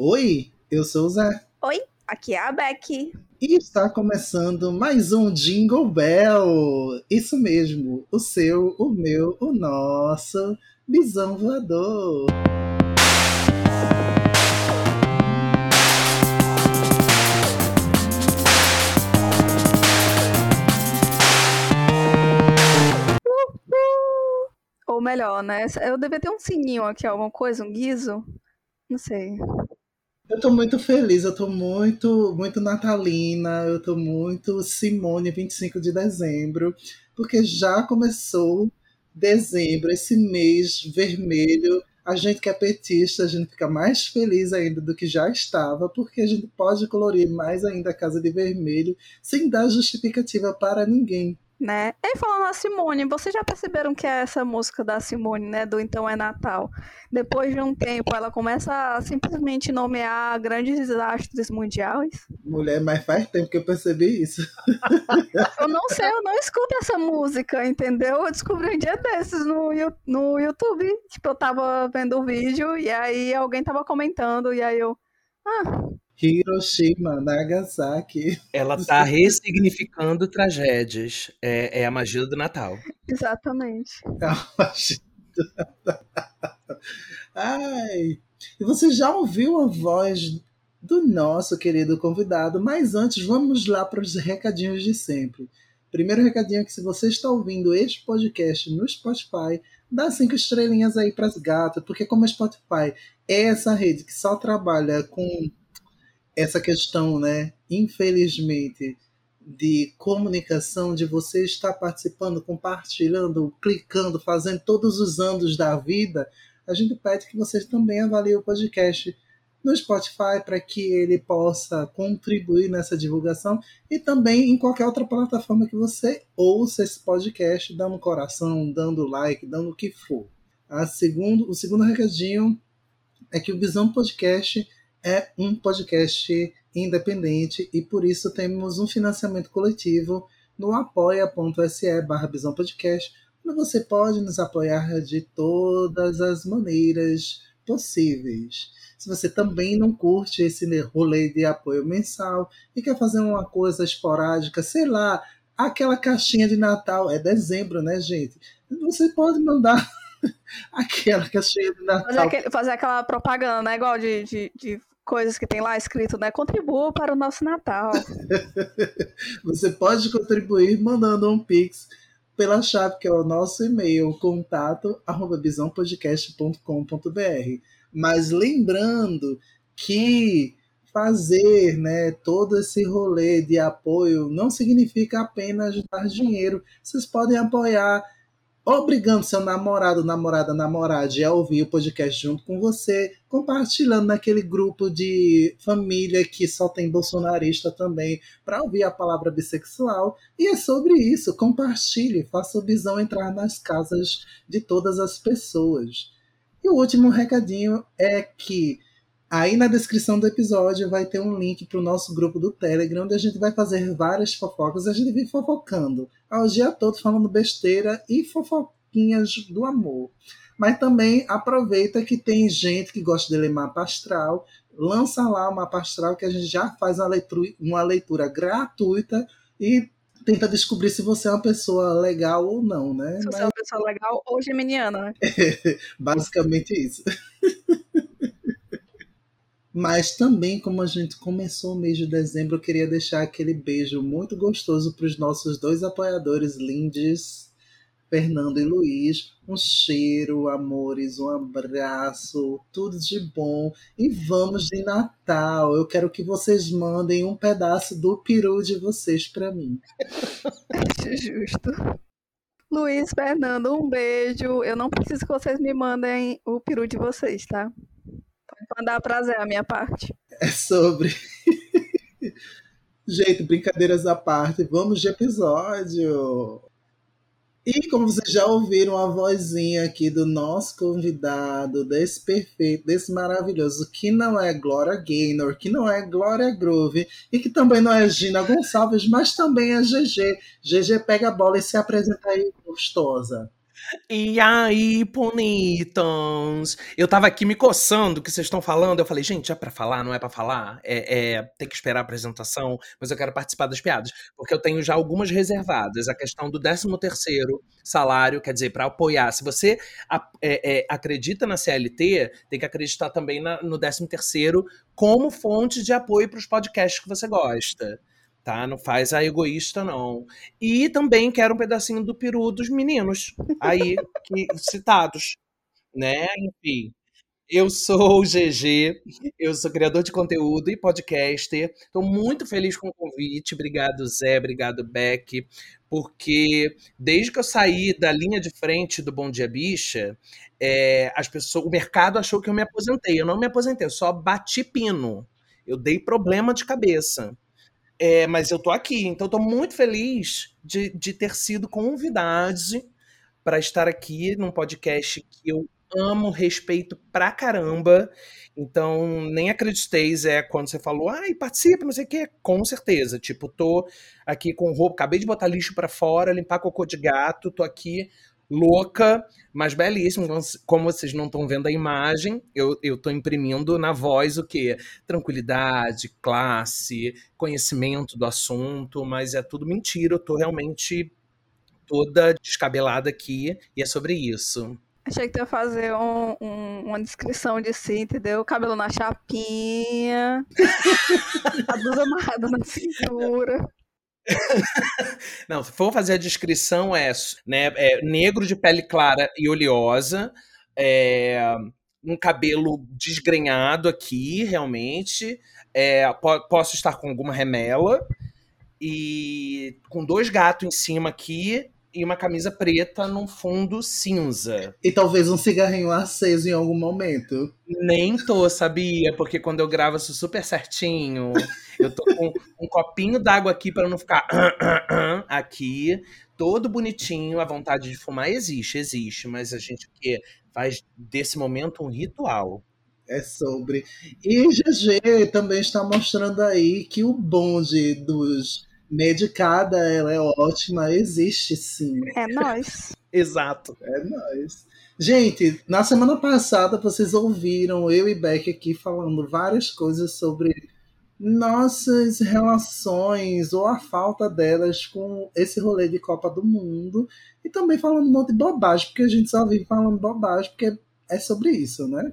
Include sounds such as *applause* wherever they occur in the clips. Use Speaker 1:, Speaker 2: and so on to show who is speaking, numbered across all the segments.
Speaker 1: Oi, eu sou o Zé.
Speaker 2: Oi, aqui é a Becky.
Speaker 1: E está começando mais um Jingle Bell. Isso mesmo, o seu, o meu, o nosso bisão voador.
Speaker 2: Ou melhor, né? Eu devia ter um sininho aqui, alguma coisa, um guiso. Não sei.
Speaker 1: Eu tô muito feliz, eu tô muito, muito natalina, eu tô muito Simone 25 de dezembro, porque já começou dezembro, esse mês vermelho. A gente que é petista, a gente fica mais feliz ainda do que já estava, porque a gente pode colorir mais ainda a casa de vermelho sem dar justificativa para ninguém
Speaker 2: né? E falando a Simone, vocês já perceberam que é essa música da Simone, né, do Então é Natal? Depois de um tempo, ela começa a simplesmente nomear grandes desastres mundiais.
Speaker 1: Mulher, mas faz tempo que eu percebi isso. *laughs*
Speaker 2: eu não sei, eu não escuto essa música, entendeu? Eu descobri um dia desses no, no YouTube, tipo, eu tava vendo o vídeo e aí alguém tava comentando e aí eu... Ah,
Speaker 1: Hiroshima, Nagasaki.
Speaker 3: Ela está *laughs* ressignificando tragédias. É, é, a magia do Natal.
Speaker 2: Exatamente.
Speaker 1: É a magia do Natal. Ai. E você já ouviu a voz do nosso querido convidado, mas antes vamos lá para os recadinhos de sempre. Primeiro recadinho é que se você está ouvindo este podcast no Spotify, dá cinco estrelinhas aí para as gatas, porque como a Spotify é essa rede que só trabalha com essa questão, né, infelizmente, de comunicação, de você estar participando, compartilhando, clicando, fazendo todos os anos da vida, a gente pede que vocês também avaliem o podcast no Spotify para que ele possa contribuir nessa divulgação e também em qualquer outra plataforma que você ouça esse podcast, dando coração, dando like, dando o que for. A segundo, o segundo recadinho é que o Visão Podcast é um podcast independente e por isso temos um financiamento coletivo no apoia.se barra Podcast, onde você pode nos apoiar de todas as maneiras possíveis. Se você também não curte esse rolê de apoio mensal e quer fazer uma coisa esporádica, sei lá, aquela caixinha de Natal, é dezembro, né, gente? Você pode mandar *laughs* aquela caixinha de Natal.
Speaker 2: Fazer, aquele, fazer aquela propaganda, né? Igual de, de, de coisas que tem lá escrito, né? Contribua para o nosso Natal. *laughs*
Speaker 1: Você pode contribuir mandando um pix pela chave que é o nosso e-mail, contato arroba bisãopodcast.com.br. Mas lembrando que fazer né, todo esse rolê de apoio não significa apenas dar dinheiro. Vocês podem apoiar obrigando seu namorado, namorada, namorada a ouvir o podcast junto com você, compartilhando naquele grupo de família que só tem bolsonarista também, para ouvir a palavra bissexual. E é sobre isso, compartilhe, faça o bisão entrar nas casas de todas as pessoas. E o último recadinho é que Aí na descrição do episódio vai ter um link para o nosso grupo do Telegram, onde a gente vai fazer várias fofocas. A gente vem fofocando ao dia todo, falando besteira e fofoquinhas do amor. Mas também aproveita que tem gente que gosta de ler mapa astral, lança lá o mapa astral que a gente já faz uma leitura, uma leitura gratuita e tenta descobrir se você é uma pessoa legal ou não, né?
Speaker 2: Se você Mas... é uma pessoa legal ou geminiana, né? *laughs*
Speaker 1: Basicamente isso. *laughs* Mas também, como a gente começou o mês de dezembro, eu queria deixar aquele beijo muito gostoso para os nossos dois apoiadores lindes, Fernando e Luiz. Um cheiro, amores, um abraço, tudo de bom. E vamos de Natal. Eu quero que vocês mandem um pedaço do peru de vocês para mim.
Speaker 2: Justo. Luiz, Fernando, um beijo. Eu não preciso que vocês me mandem o peru de vocês, tá? Mandar prazer a minha parte.
Speaker 1: É sobre. Gente, brincadeiras à parte, vamos de episódio. E como vocês já ouviram a vozinha aqui do nosso convidado, desse perfeito, desse maravilhoso, que não é Glória Gaynor, que não é Glória Groove, e que também não é Gina Gonçalves, mas também é GG. GG pega a bola e se apresenta aí gostosa.
Speaker 3: E aí, bonitos? Eu tava aqui me coçando o que vocês estão falando. Eu falei, gente, é pra falar, não é pra falar? É, é, tem que esperar a apresentação, mas eu quero participar das piadas. Porque eu tenho já algumas reservadas. A questão do 13 terceiro salário, quer dizer, para apoiar. Se você é, é, acredita na CLT, tem que acreditar também na, no 13 terceiro como fonte de apoio para os podcasts que você gosta tá? Não faz a egoísta, não. E também quero um pedacinho do peru dos meninos aí que, citados, né? Enfim. Eu sou o GG, eu sou criador de conteúdo e podcaster. Estou muito feliz com o convite. Obrigado, Zé, obrigado, Beck, porque desde que eu saí da linha de frente do Bom Dia Bicha, é, as pessoas, o mercado achou que eu me aposentei. Eu não me aposentei, eu só bati pino. Eu dei problema de cabeça. É, mas eu tô aqui, então estou muito feliz de, de ter sido convidado para estar aqui num podcast que eu amo, respeito pra caramba. Então, nem acrediteis, é quando você falou, ai, participa, não sei o quê. Com certeza. Tipo, tô aqui com roupa, acabei de botar lixo para fora, limpar cocô de gato, tô aqui louca, mas belíssima. Como vocês não estão vendo a imagem, eu, estou imprimindo na voz o que? Tranquilidade, classe, conhecimento do assunto, mas é tudo mentira. Eu estou realmente toda descabelada aqui e é sobre isso.
Speaker 2: Achei que tu ia fazer um, um, uma descrição de si, entendeu? Cabelo na chapinha, *laughs* a blusa amarrada na cintura. *laughs*
Speaker 3: Não, se for fazer a descrição, é, né, é negro de pele clara e oleosa, é, um cabelo desgrenhado aqui, realmente. É, po posso estar com alguma remela e com dois gatos em cima aqui e uma camisa preta num fundo cinza.
Speaker 1: E talvez um cigarrinho aceso em algum momento.
Speaker 3: Nem tô, sabia? Porque quando eu gravo isso super certinho, eu tô com um copinho d'água aqui para não ficar *clears throat* aqui, todo bonitinho. A vontade de fumar existe, existe, mas a gente que faz desse momento um ritual.
Speaker 1: É sobre. E GG também está mostrando aí que o bonde dos medicada, ela é ótima, existe sim.
Speaker 2: É nós. *laughs*
Speaker 3: Exato.
Speaker 1: É nós. Gente, na semana passada vocês ouviram eu e Beck aqui falando várias coisas sobre nossas relações ou a falta delas com esse rolê de Copa do Mundo e também falando um monte de bobagem, porque a gente só vive falando bobagem, porque é sobre isso, né?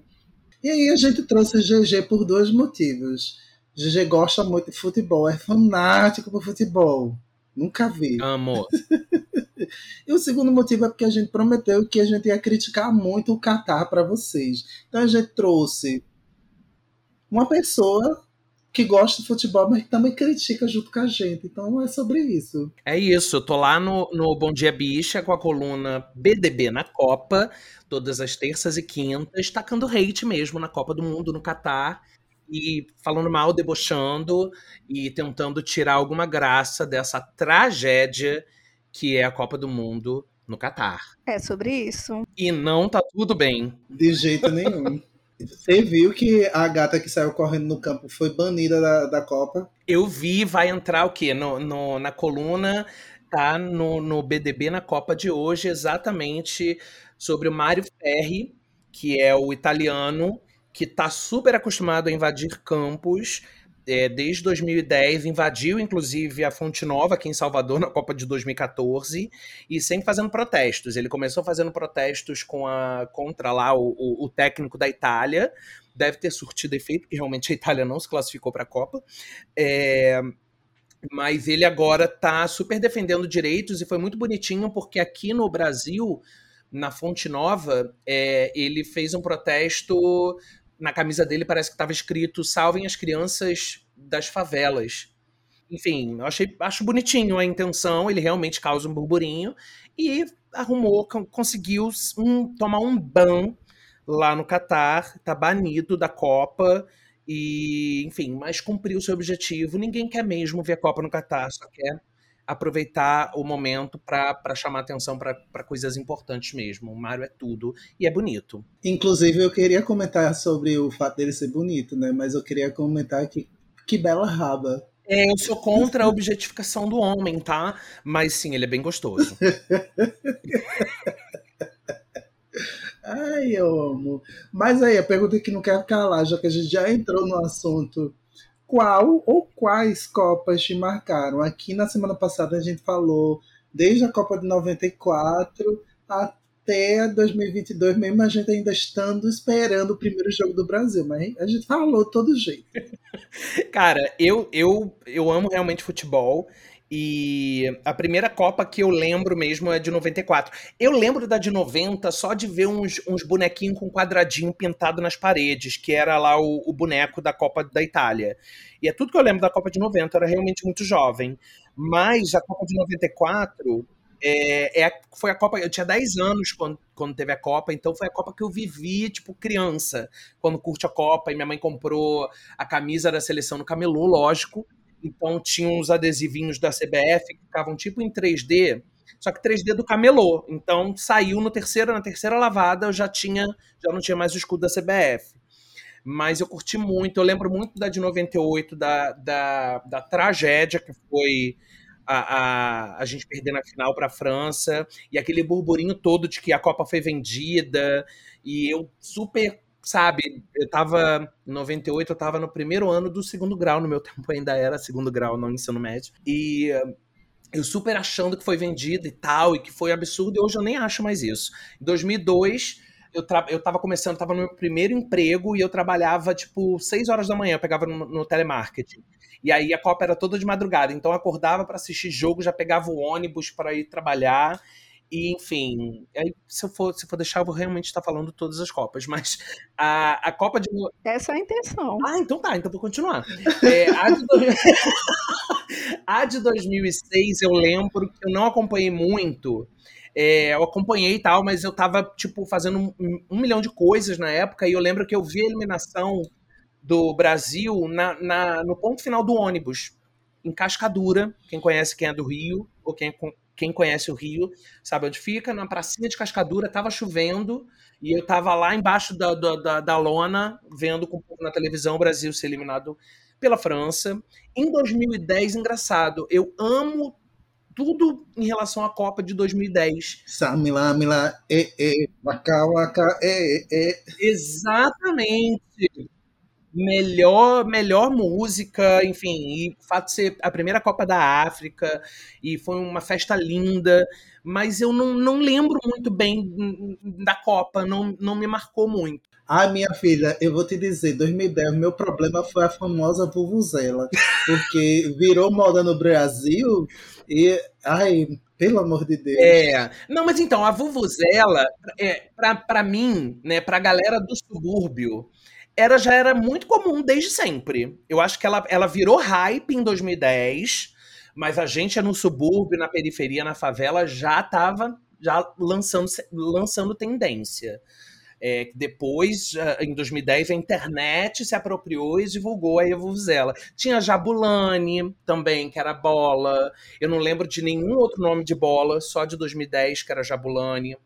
Speaker 1: E aí a gente trouxe GG por dois motivos. GG gosta muito de futebol, é fanático por futebol. Nunca vi.
Speaker 3: Amo. *laughs*
Speaker 1: e o segundo motivo é porque a gente prometeu que a gente ia criticar muito o Qatar para vocês. Então a gente trouxe uma pessoa que gosta de futebol, mas que também critica junto com a gente. Então é sobre isso.
Speaker 3: É isso. Eu tô lá no, no Bom Dia Bicha com a coluna BDB na Copa, todas as terças e quintas, tacando hate mesmo na Copa do Mundo no Catar e falando mal, debochando e tentando tirar alguma graça dessa tragédia que é a Copa do Mundo no Catar.
Speaker 2: É sobre isso.
Speaker 3: E não tá tudo bem.
Speaker 1: De jeito nenhum. Você viu que a gata que saiu correndo no campo foi banida da, da Copa?
Speaker 3: Eu vi, vai entrar o quê? No, no, na coluna, tá no, no BDB na Copa de hoje, exatamente sobre o Mário Ferri, que é o italiano que está super acostumado a invadir campos. É, desde 2010, invadiu inclusive a Fonte Nova aqui em Salvador na Copa de 2014 e sempre fazendo protestos. Ele começou fazendo protestos com a, contra lá o, o, o técnico da Itália, deve ter surtido efeito, porque realmente a Itália não se classificou para a Copa. É, mas ele agora está super defendendo direitos e foi muito bonitinho porque aqui no Brasil na Fonte Nova, é, ele fez um protesto na camisa dele parece que estava escrito salvem as crianças das favelas. Enfim, eu achei, acho bonitinho a intenção, ele realmente causa um burburinho e arrumou, conseguiu um, tomar um ban lá no Catar, tá banido da Copa e, enfim, mas cumpriu seu objetivo. Ninguém quer mesmo ver a Copa no Catar, só quer aproveitar o momento para chamar atenção para coisas importantes mesmo. O Mario é tudo e é bonito.
Speaker 1: Inclusive, eu queria comentar sobre o fato dele ser bonito, né? Mas eu queria comentar que que bela raba.
Speaker 3: É, eu sou contra a objetificação do homem, tá? Mas sim, ele é bem gostoso. *laughs*
Speaker 1: Ai, eu amo. Mas aí, a pergunta que não quer calar, já que a gente já entrou no assunto. Qual ou quais Copas te marcaram? Aqui na semana passada a gente falou desde a Copa de 94 até 2022, mesmo a gente ainda estando esperando o primeiro jogo do Brasil, mas a gente falou todo jeito. *laughs*
Speaker 3: Cara, eu, eu, eu amo realmente futebol. E a primeira Copa que eu lembro mesmo é de 94. Eu lembro da de 90 só de ver uns, uns bonequinhos com quadradinho pintado nas paredes, que era lá o, o, boneco da Copa da Itália. E é tudo que eu lembro da Copa de 90, eu era realmente muito jovem. Mas a Copa de 94 é, é, foi a Copa. Eu tinha 10 anos quando, quando teve a Copa, então foi a Copa que eu vivi, tipo, criança, quando curte a Copa. E minha mãe comprou a camisa da seleção no camelô, lógico. Então tinha uns adesivinhos da CBF que ficavam tipo em 3D, só que 3D do camelô. Então saiu no terceiro, na terceira lavada eu já tinha, já não tinha mais o escudo da CBF. Mas eu curti muito, eu lembro muito da de 98, da, da, da tragédia que foi a, a, a gente perder na final para a França, e aquele burburinho todo de que a Copa foi vendida, e eu super sabe, eu tava em 98, eu tava no primeiro ano do segundo grau, no meu *laughs* tempo ainda era segundo grau, não ensino médio. E eu super achando que foi vendido e tal, e que foi absurdo, e hoje eu nem acho mais isso. Em 2002, eu, tra eu tava começando, tava no meu primeiro emprego e eu trabalhava, tipo, 6 horas da manhã, eu pegava no, no telemarketing. E aí a Copa era toda de madrugada, então eu acordava para assistir jogo, já pegava o ônibus para ir trabalhar. E, enfim, aí, se, eu for, se eu for deixar, eu vou realmente estar falando todas as Copas, mas a, a Copa de.
Speaker 2: Essa é a intenção.
Speaker 3: Ah, então tá, então vou continuar. É, a, de do... *laughs* a de 2006, eu lembro que eu não acompanhei muito. É, eu acompanhei e tal, mas eu tava, tipo, fazendo um, um, milhão de coisas na época, e eu lembro que eu vi a eliminação do Brasil na, na, no ponto final do ônibus, em Cascadura, quem conhece quem é do Rio, ou quem quem conhece o Rio sabe onde fica, na pracinha de Cascadura, estava chovendo, e eu estava lá embaixo da, da, da, lona, vendo com na televisão o Brasil ser eliminado pela França. Em 2010, engraçado, eu amo tudo em relação à Copa de 2010.
Speaker 1: Samila, mila, e, e, waka, waka, e, e.
Speaker 3: Exatamente melhor melhor música, enfim, e o fato de ser a primeira Copa da África, e foi uma festa linda, mas eu não, não lembro muito bem da Copa, não, não me marcou muito.
Speaker 1: Ai, minha filha, eu vou te dizer, 2010, meu problema foi a famosa Vuvuzela, porque *laughs* virou moda no Brasil e, ai, pelo amor de Deus.
Speaker 3: É, não, mas então, a Vuvuzela, é, pra, pra mim, né, pra galera do subúrbio, era, já era muito comum desde sempre. Eu acho que ela, ela virou hype em 2010, mas a gente no subúrbio, na periferia, na favela, já estava já lançando, lançando tendência. É, depois, em 2010, a internet se apropriou e divulgou a Evuzela. Tinha Jabulani também, que era bola. Eu não lembro de nenhum outro nome de bola, só de 2010, que era Jabulani.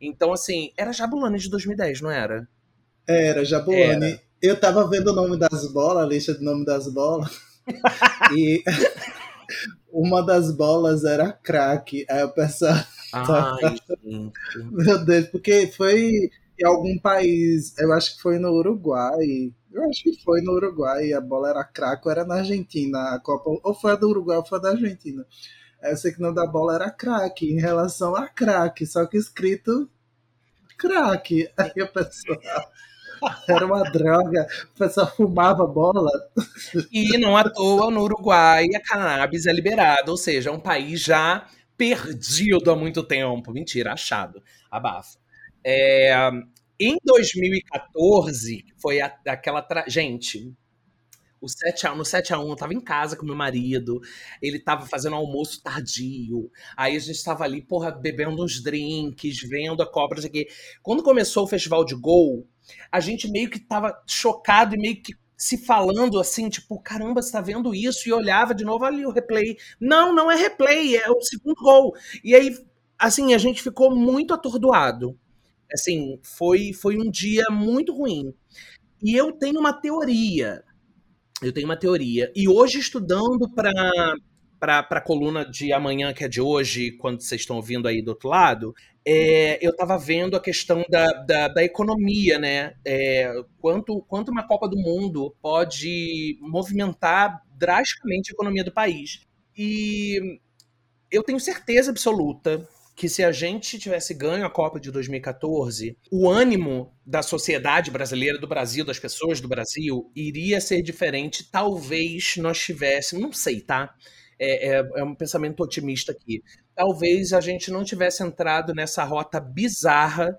Speaker 3: Então, assim, era Jabulani de 2010, não era?
Speaker 1: Era, Jabulani. Era. Eu tava vendo o nome das bolas, a lista de nome das bolas. *laughs* e uma das bolas era crack. Aí o pessoal.
Speaker 3: Ai,
Speaker 1: Meu Deus, porque foi em algum país, eu acho que foi no Uruguai. Eu acho que foi no Uruguai, a bola era crack, ou era na Argentina, a Copa, ou foi a do Uruguai ou foi a da Argentina. Eu sei que o nome da bola era crack, em relação a crack, só que escrito crack. Aí o pessoal. *laughs* Era uma droga, o pessoal fumava bola.
Speaker 3: E não à toa, no Uruguai, a cannabis é liberada, ou seja, é um país já perdido há muito tempo. Mentira, achado. Abafa. É, em 2014, foi a, aquela. Tra... Gente, o 7 a, no 7 a 1 eu tava em casa com meu marido, ele tava fazendo almoço tardio. Aí a gente tava ali, porra, bebendo uns drinks, vendo a não sei. Quando começou o festival de gol, a gente meio que tava chocado e meio que se falando assim, tipo, caramba, você tá vendo isso? E olhava de novo ali o replay. Não, não é replay, é o segundo gol. E aí, assim, a gente ficou muito atordoado. Assim, foi, foi um dia muito ruim. E eu tenho uma teoria eu tenho uma teoria. E hoje, estudando para para a coluna de amanhã, que é de hoje, quando vocês estão ouvindo aí do outro lado, é, eu estava vendo a questão da, da, da economia, né? É, quanto, quanto uma Copa do Mundo pode movimentar drasticamente a economia do país. E eu tenho certeza absoluta que se a gente tivesse ganho a Copa de 2014, o ânimo da sociedade brasileira, do Brasil, das pessoas do Brasil, iria ser diferente. Talvez nós tivéssemos, não sei, tá? É, é, é um pensamento otimista aqui. Talvez a gente não tivesse entrado nessa rota bizarra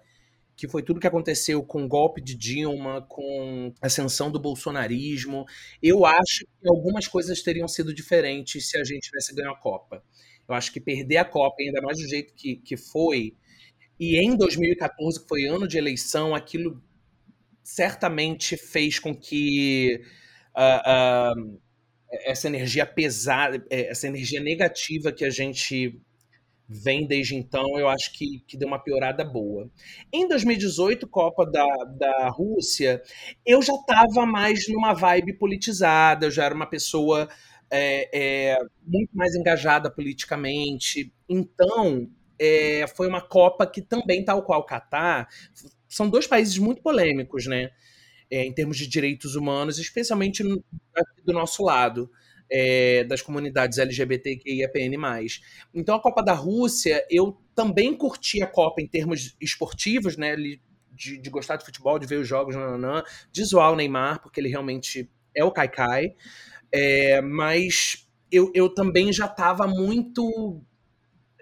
Speaker 3: que foi tudo que aconteceu com o golpe de Dilma, com a ascensão do bolsonarismo. Eu acho que algumas coisas teriam sido diferentes se a gente tivesse ganho a Copa. Eu acho que perder a Copa, ainda mais do jeito que, que foi, e em 2014, que foi ano de eleição, aquilo certamente fez com que uh, uh, essa energia pesada, é, essa energia negativa que a gente vem desde então, eu acho que, que deu uma piorada boa. Em 2018, Copa da, da Rússia, eu já estava mais numa vibe politizada, eu já era uma pessoa é, é, muito mais engajada politicamente. Então, é, foi uma Copa que também, tal qual o Catar, são dois países muito polêmicos, né? É, em termos de direitos humanos, especialmente do nosso lado. É, das comunidades LGBTQIAPN+. Então, a Copa da Rússia, eu também curti a Copa em termos esportivos, né, de, de gostar de futebol, de ver os jogos, nananã, de zoar o Neymar, porque ele realmente é o Kaikai. É, mas eu, eu também já estava muito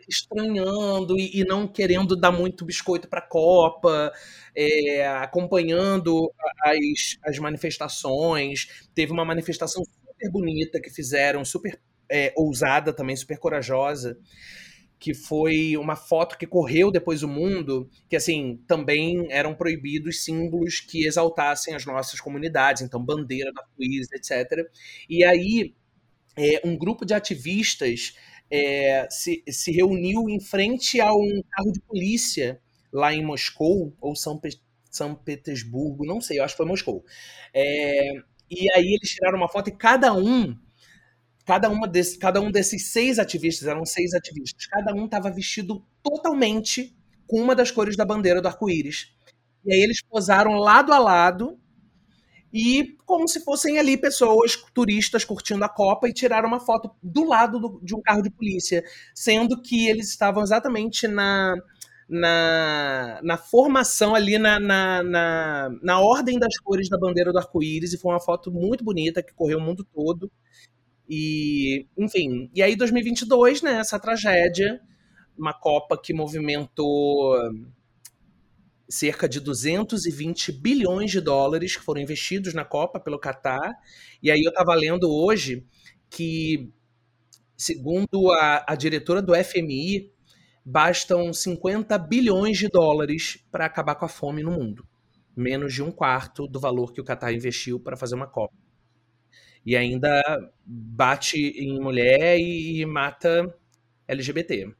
Speaker 3: estranhando e, e, não querendo dar muito biscoito para a Copa, é, acompanhando as, as manifestações. Teve uma manifestação super bonita que fizeram, super é, ousada também, super corajosa, que foi uma foto que correu depois o mundo, que assim, também eram proibidos símbolos que exaltassem as nossas comunidades, então bandeira da Suíça, etc. E aí é, um grupo de ativistas é, se, se reuniu em frente a um carro de polícia lá em Moscou, ou São, São Petersburgo, não sei, eu acho que foi Moscou. É, e aí eles tiraram uma foto e cada um cada, uma desse, cada um desses seis ativistas, eram seis ativistas, cada um estava vestido totalmente com uma das cores da bandeira do arco-íris. E aí eles posaram lado a lado e como se fossem ali pessoas, turistas curtindo a Copa e tiraram uma foto do lado do, de um carro de polícia, sendo que eles estavam exatamente na, na, na formação ali, na, na, na, na ordem das cores da bandeira do arco-íris, e foi uma foto muito bonita que correu o mundo todo. E, enfim, e aí 2022, né, essa tragédia, uma Copa que movimentou cerca de 220 bilhões de dólares que foram investidos na Copa pelo Catar. E aí eu estava lendo hoje que, segundo a, a diretora do FMI, bastam 50 bilhões de dólares para acabar com a fome no mundo. Menos de um quarto do valor que o Catar investiu para fazer uma Copa e ainda bate em mulher e mata LGBT.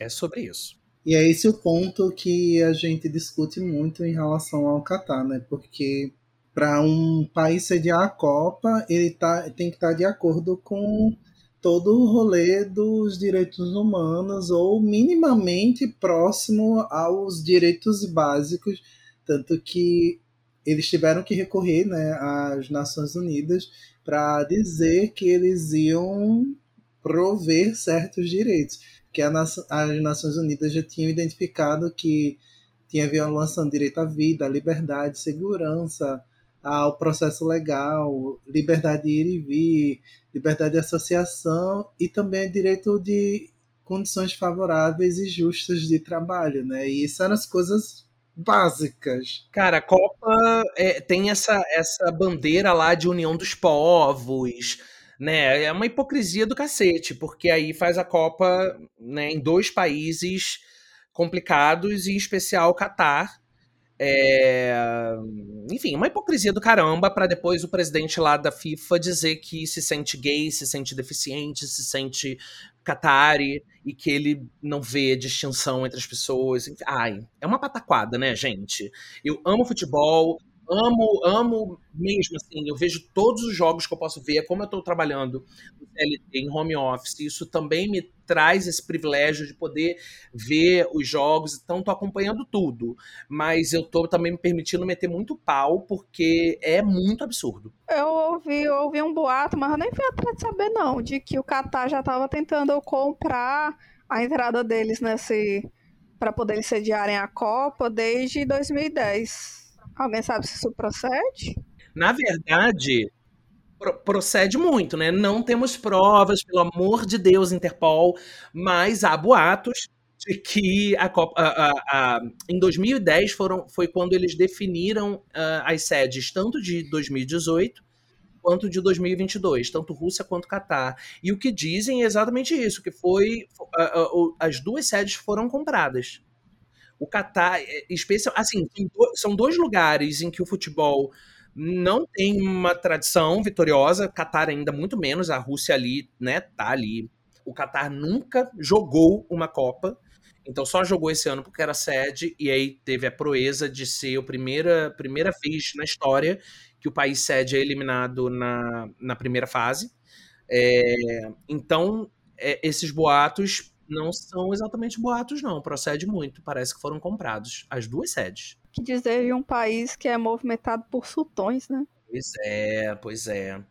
Speaker 3: É sobre isso.
Speaker 1: E é esse o ponto que a gente discute muito em relação ao Catar, né? Porque para um país sediar a Copa, ele tá, tem que estar tá de acordo com todo o rolê dos direitos humanos ou minimamente próximo aos direitos básicos, tanto que eles tiveram que recorrer né, às Nações Unidas para dizer que eles iam prover certos direitos, que as Nações Unidas já tinham identificado que tinha violação do direito à vida, à liberdade, segurança, ao processo legal, liberdade de ir e vir, liberdade de associação e também direito de condições favoráveis e justas de trabalho, né? E isso eram as coisas básicas.
Speaker 3: Cara, a Copa é, tem essa, essa bandeira lá de união dos povos, né? É uma hipocrisia do cacete, porque aí faz a Copa né, em dois países complicados, e em especial o Catar. É... Enfim, uma hipocrisia do caramba para depois o presidente lá da FIFA dizer que se sente gay, se sente deficiente, se sente Qatari e que ele não vê distinção entre as pessoas. Ai, é uma pataquada, né, gente? Eu amo futebol, amo, amo mesmo, assim, eu vejo todos os jogos que eu posso ver, como eu estou trabalhando no CLT, em home office, isso também me traz esse privilégio de poder ver os jogos, então estou acompanhando tudo, mas eu estou também me permitindo meter muito pau, porque é muito absurdo.
Speaker 2: Eu ouvi, eu ouvi um boato, mas eu nem fui atrás de saber não, de que o Qatar já estava tentando comprar a entrada deles nesse para poder sediarem a Copa desde 2010. Alguém sabe se isso procede?
Speaker 3: Na verdade, pro procede muito, né? Não temos provas, pelo amor de Deus, Interpol, mas há boatos de que a Copa, a, a, a, em 2010 foram, foi quando eles definiram uh, as sedes tanto de 2018 quanto de 2022, tanto Rússia quanto Catar. E o que dizem é exatamente isso, que foi uh, uh, as duas sedes foram compradas. O Catar, é, especial, assim, são dois lugares em que o futebol não tem uma tradição vitoriosa, Catar ainda muito menos, a Rússia ali, né, tá ali. O Catar nunca jogou uma Copa, então só jogou esse ano porque era sede, e aí teve a proeza de ser a primeira, primeira vez na história que o país sede é eliminado na, na primeira fase. É, então, é, esses boatos não são exatamente boatos, não. Procede muito. Parece que foram comprados as duas sedes.
Speaker 2: Que dizer de um país que é movimentado por sultões, né?
Speaker 3: Pois é, pois é.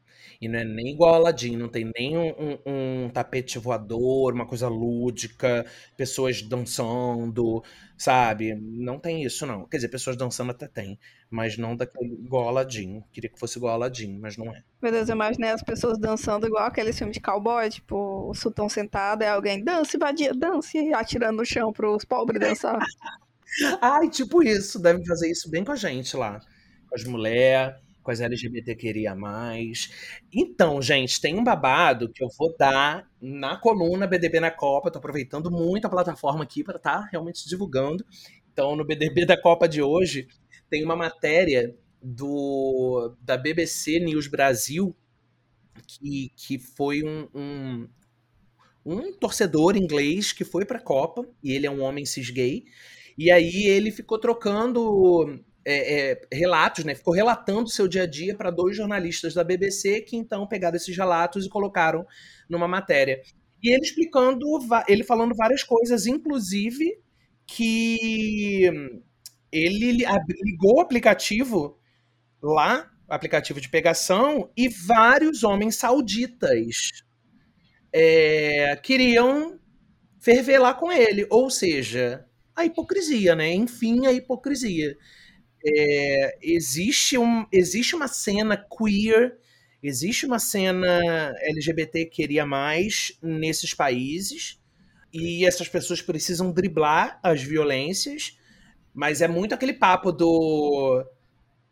Speaker 3: E não é nem igual a Aladdin, não tem nem um, um, um, tapete voador, uma coisa lúdica, pessoas dançando, sabe? Não tem isso, não. Quer dizer, pessoas dançando até tem, mas não daquele igual a Aladdin. Queria que fosse igual a Aladdin, mas não é.
Speaker 2: Meu Deus, eu imaginei as pessoas dançando igual aquele filme de cowboy, tipo, o sultão sentado e alguém, dance, vadia, dance, e atirando no chão para os pobres dançar. *laughs*
Speaker 3: Ai, tipo isso, devem fazer isso bem com a gente lá. Com as mulheres as LGBT queria mais. Então, gente, tem um babado que eu vou dar na coluna BDB na Copa. Tô aproveitando muito a plataforma aqui para estar tá realmente divulgando. Então, no BDB da Copa de hoje, tem uma matéria do da BBC News Brasil que, que foi um, um, um torcedor inglês que foi para a Copa e ele é um homem cis gay. E aí ele ficou trocando é, é, relatos, né? Ficou relatando o seu dia a dia para dois jornalistas da BBC que então pegaram esses relatos e colocaram numa matéria. E ele explicando, ele falando várias coisas, inclusive que ele ligou o aplicativo lá, aplicativo de pegação, e vários homens sauditas é, queriam ferver lá com ele. Ou seja, a hipocrisia, né? Enfim, a hipocrisia é, existe, um, existe uma cena queer, existe uma cena LGBT queria mais nesses países, e essas pessoas precisam driblar as violências, mas é muito aquele papo do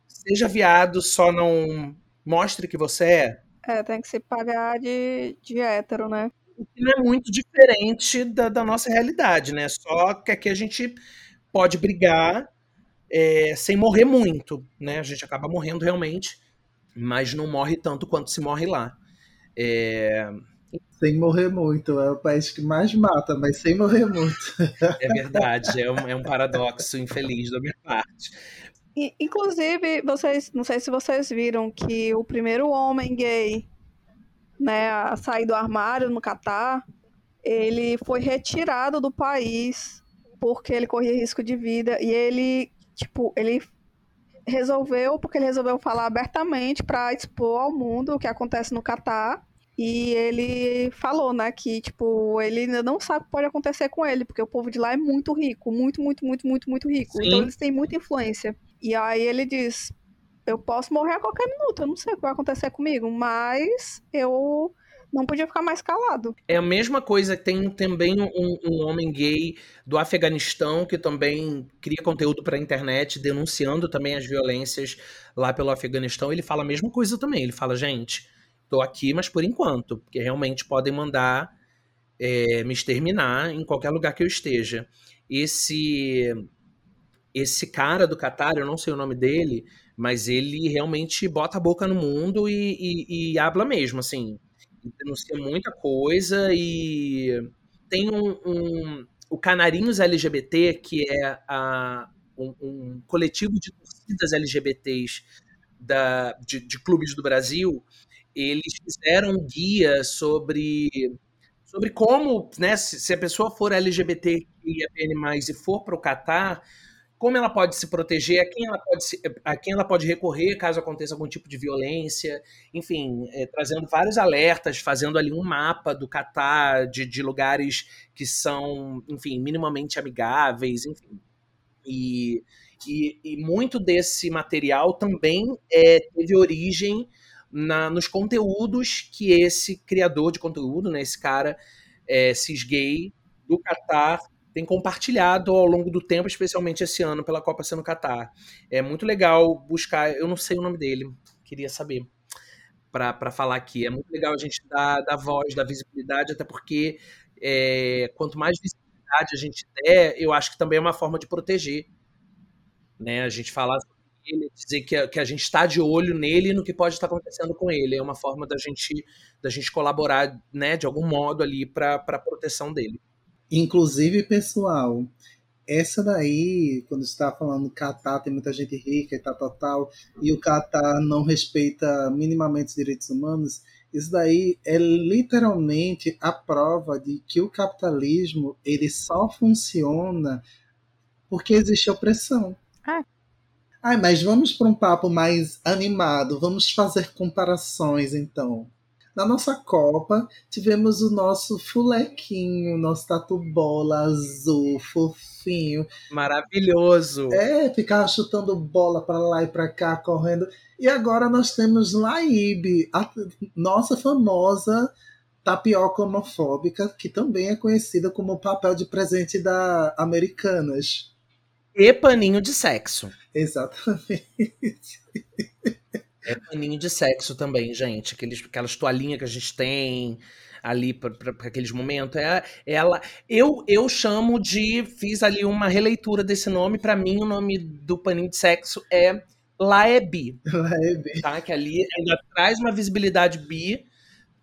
Speaker 3: seja viado, só não mostre que você é.
Speaker 2: É, tem que se pagar de, de hétero, né?
Speaker 3: O que não é muito diferente da, da nossa realidade, né? Só que aqui a gente pode brigar é, sem morrer muito, né? A gente acaba morrendo realmente, mas não morre tanto quanto se morre lá. É...
Speaker 1: Sem morrer muito, é o país que mais mata, mas sem morrer muito.
Speaker 3: É verdade, é um, é um paradoxo infeliz da minha parte.
Speaker 2: Inclusive, vocês, não sei se vocês viram que o primeiro homem gay né, a sair do armário no Catar, ele foi retirado do país porque ele corria risco de vida e ele tipo, ele resolveu, porque ele resolveu falar abertamente para expor ao mundo o que acontece no Catar. E ele falou, né, que, tipo, ele ainda não sabe o que pode acontecer com ele, porque o povo de lá é muito rico, muito, muito, muito, muito, muito rico. Sim. Então eles têm muita influência. E aí ele diz: Eu posso morrer a qualquer minuto, eu não sei o que vai acontecer comigo, mas eu não podia ficar mais calado.
Speaker 3: É a mesma coisa, tem também um, um homem gay do Afeganistão que também cria conteúdo para a internet denunciando também as violências lá pelo Afeganistão. Ele fala a mesma coisa também. Ele fala, gente, tô aqui, mas por enquanto, porque realmente podem mandar é, me exterminar em qualquer lugar que eu esteja. Esse esse cara do Qatar, eu não sei o nome dele, mas ele realmente bota a boca no mundo e, e, e habla mesmo, assim denuncia muita coisa e tem um, um o Canarinhos LGBT, que é a, um, um, coletivo de torcida torcidas LGBTs da, de, de clubes do Brasil, eles fizeram um guia sobre sobre como, né, se, se a pessoa for LGBT e e for para o Catar, como ela pode se proteger, a quem ela pode, se, a quem ela pode recorrer caso aconteça algum tipo de violência, enfim, é, trazendo vários alertas, fazendo ali um mapa do Catar, de, de lugares que são, enfim, minimamente amigáveis, enfim. E, e, e muito desse material também é, teve origem na, nos conteúdos que esse criador de conteúdo, né, esse cara é, cis gay do Catar tem compartilhado ao longo do tempo, especialmente esse ano pela Copa Sendo Catar. É muito legal buscar, eu não sei o nome dele, queria saber para falar aqui. É muito legal a gente dar, dar voz, dar visibilidade, até porque é, quanto mais visibilidade a gente der, eu acho que também é uma forma de proteger. Né? A gente falar sobre ele, dizer que, que a gente está de olho nele e no que pode estar acontecendo com ele. É uma forma da gente, da gente colaborar né, de algum modo ali para a proteção dele.
Speaker 1: Inclusive, pessoal, essa daí, quando está falando Catar, tem muita gente rica e tal, tal, tal, e o Catar não respeita minimamente os direitos humanos, isso daí é literalmente a prova de que o capitalismo ele só funciona porque existe opressão. Ah. Ai, mas vamos para um papo mais animado, vamos fazer comparações então. Na nossa Copa, tivemos o nosso fulequinho, nosso tatu bola azul, fofinho.
Speaker 3: Maravilhoso.
Speaker 1: É, ficava chutando bola para lá e para cá, correndo. E agora nós temos Laíbe, a nossa famosa tapioca homofóbica, que também é conhecida como papel de presente da Americanas.
Speaker 3: E paninho de sexo.
Speaker 1: Exatamente. *laughs*
Speaker 3: É paninho de sexo também, gente. Aqueles, aquelas toalhinhas que a gente tem ali para aqueles momentos. É, ela, eu, eu chamo de. Fiz ali uma releitura desse nome. Para mim, o nome do paninho de sexo é Laebi. *laughs*
Speaker 1: Laebi.
Speaker 3: Tá? Que ali ainda traz uma visibilidade bi,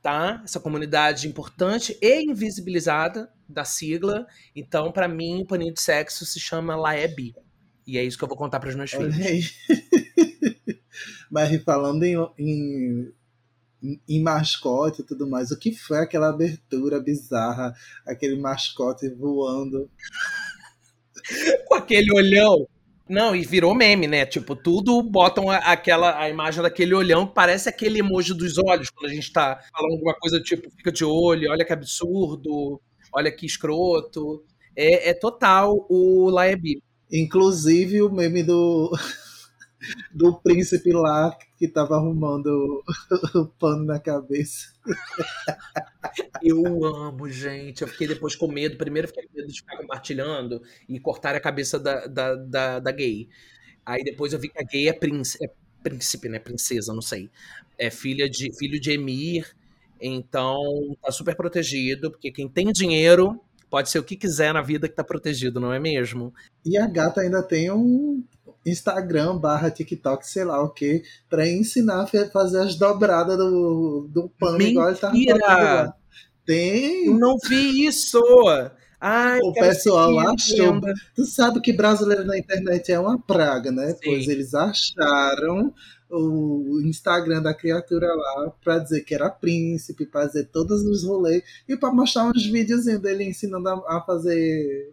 Speaker 3: tá? Essa comunidade importante e invisibilizada da sigla. Então, para mim, o paninho de sexo se chama Laebi. E é isso que eu vou contar para os meus filhos. *laughs*
Speaker 1: Mas falando em, em, em, mascote e tudo mais, o que foi aquela abertura bizarra, aquele mascote voando? *laughs*
Speaker 3: Com aquele olhão. Não, e virou meme, né? Tipo, tudo botam aquela a imagem daquele olhão que parece aquele emoji dos olhos, quando a gente tá falando alguma coisa tipo, fica de olho, olha que absurdo, olha que escroto. É, é total o Laebi.
Speaker 1: Inclusive o meme do do príncipe lá que tava arrumando o, *laughs* o pano na cabeça.
Speaker 3: Eu amo, gente. Eu fiquei depois com medo. Primeiro fiquei com medo de ficar compartilhando e cortar a cabeça da, da, da, da gay. Aí depois eu vi que a gay é príncipe, é príncipe, né? Princesa, não sei. É filha de, filho de Emir. Então tá super protegido, porque quem tem dinheiro pode ser o que quiser na vida que tá protegido, não é mesmo?
Speaker 1: E a gata ainda tem um Instagram barra TikTok, sei lá o que, para ensinar a fazer as dobradas do, do pano
Speaker 3: Mentira!
Speaker 1: igual ele fazendo Tem.
Speaker 3: Eu não vi isso! Ai,
Speaker 1: o pessoal achou. Tu sabe que brasileiro na internet é uma praga, né?
Speaker 3: Sim.
Speaker 1: Pois eles acharam o Instagram da criatura lá para dizer que era príncipe, para dizer todos os rolês e para mostrar uns vídeos dele ensinando a, a fazer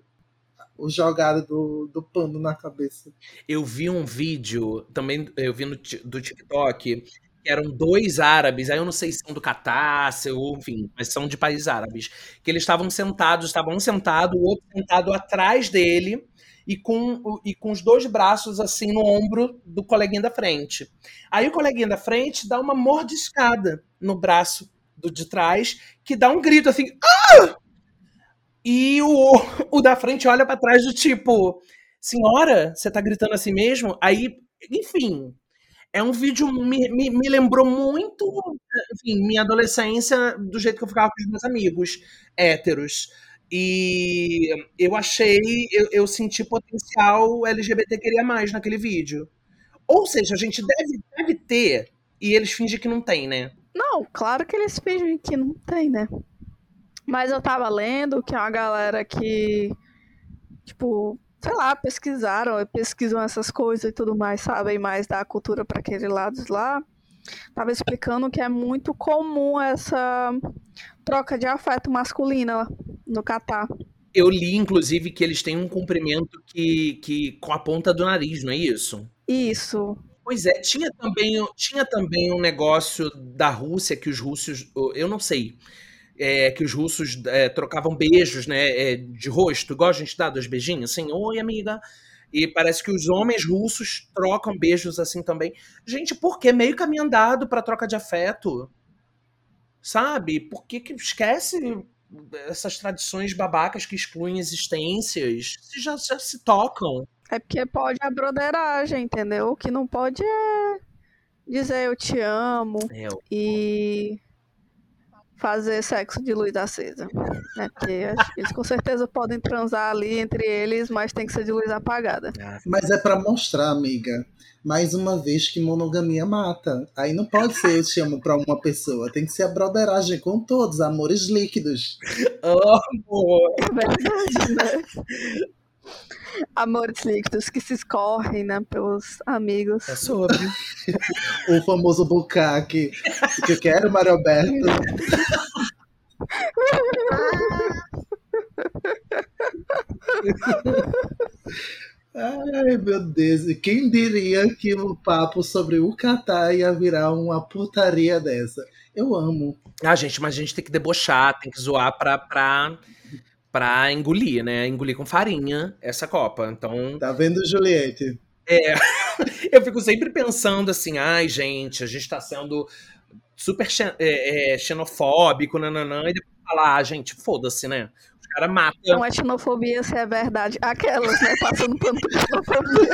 Speaker 1: o jogado do, do pano na cabeça.
Speaker 3: Eu vi um vídeo, também eu vi no, do TikTok, que eram dois árabes, aí eu não sei se são do Catar, ou enfim, mas são de países árabes, que eles estavam sentados, estavam um sentado, o outro sentado atrás dele, e com, e com os dois braços assim no ombro do coleguinha da frente. Aí o coleguinha da frente dá uma mordiscada no braço do de trás, que dá um grito assim, ah! E o, *laughs* o da frente olha para trás do tipo, senhora, você tá gritando assim mesmo? Aí, enfim, é um vídeo me, me, me, lembrou muito, enfim, minha adolescência do jeito que eu ficava com os meus amigos héteros. E eu achei, eu, eu senti potencial LGBT queria mais naquele vídeo. Ou seja, a gente deve, deve ter, e eles fingem que não tem, né?
Speaker 2: Não, claro que eles fingem que não tem, né? Mas eu tava lendo que é uma galera que, tipo, sei lá, pesquisaram, pesquisam essas coisas e tudo mais, sabem mais da cultura para aquele lado lá, tava explicando que é muito comum essa troca de afeto masculina no Catar.
Speaker 3: Eu li, inclusive, que eles têm um comprimento que, que com a ponta do nariz, não é isso?
Speaker 2: Isso.
Speaker 3: Pois é, tinha também, tinha também um negócio da Rússia que os russos, eu não sei, é, que os russos é, trocavam beijos, né, é, de rosto, igual a gente dá dois beijinhos, assim, oi amiga. E parece que os homens russos trocam beijos assim também. Gente, por que meio caminho andado para troca de afeto? Sabe? Por que, que esquece essas tradições babacas que excluem existências? Se já, já se tocam.
Speaker 2: É porque pode a broderagem, entendeu? O que não pode é dizer eu te amo
Speaker 3: É, o-
Speaker 2: e fazer sexo de luz acesa. Né? Porque acho que eles com certeza podem transar ali entre eles, mas tem que ser de luz apagada.
Speaker 3: ah,
Speaker 1: Mas é pra mostrar, amiga, mais uma vez que monogamia mata. Aí não pode ser eu te amo pra uma pessoa, tem que ser a broderagem com todos, amores líquidos. *laughs*
Speaker 3: Amo!
Speaker 2: É verdade, né? Amores líquidos que se escorrem, né, pelos amigos.
Speaker 3: É sobre. *laughs*
Speaker 1: O famoso bucaque que eu quero, Mário Alberto. *laughs* Ai, meu Deus. E quem diria que o papo sobre o Catar ia virar uma putaria dessa? Eu amo.
Speaker 3: Ah, gente, mas a gente tem que debochar, tem que zoar pra, pra, pra engolir, né? Engolir com farinha essa Copa. Então,
Speaker 1: Tá vendo, Juliette?
Speaker 3: é. *laughs* Eu fico sempre pensando assim, ai, gente, a gente tá sendo super é, é, xenofóbico, nananã, e depois falar, ah, gente, foda-se, né? Os caras matam.
Speaker 2: Não é xenofobia se é verdade. Aquelas, né, passando pano xenofobia.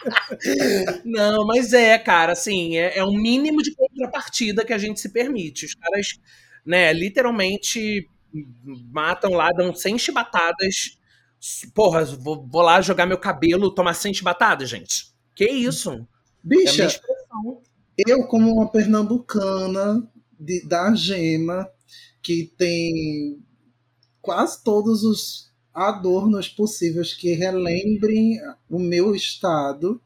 Speaker 2: *laughs*
Speaker 3: Não, mas é, cara, assim, é, é um mínimo de contrapartida que a gente se permite. Os caras, né, literalmente matam lá, dão 100 chibatadas. Porra, vou, vou lá jogar meu cabelo, tomar 100 chibatadas, gente. Que isso? É
Speaker 1: Bicha,
Speaker 3: expressão.
Speaker 1: eu como uma pernambucana de- da Gema, que tem quase todos os adornos possíveis que relembrem o meu estado,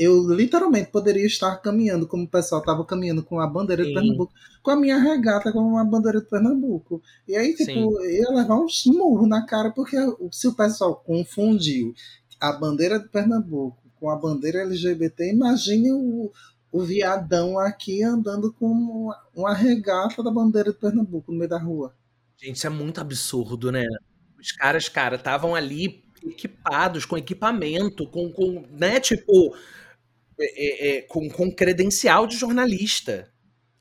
Speaker 1: eu literalmente poderia estar caminhando, como o pessoal estava caminhando com a bandeira de
Speaker 3: Sim.
Speaker 1: Pernambuco, com a minha regata com a bandeira de Pernambuco. E aí, tipo,
Speaker 3: Sim.
Speaker 1: ia levar um murro na cara, porque se o pessoal confundiu a bandeira de Pernambuco com a bandeira LGBT, imagine o, o viadão aqui andando com uma, uma regata da bandeira de Pernambuco no meio da rua.
Speaker 3: Gente, isso é muito absurdo, né? Os caras, cara, estavam ali equipados com equipamento, com, com né, tipo, é, é, é, com, com credencial de jornalista.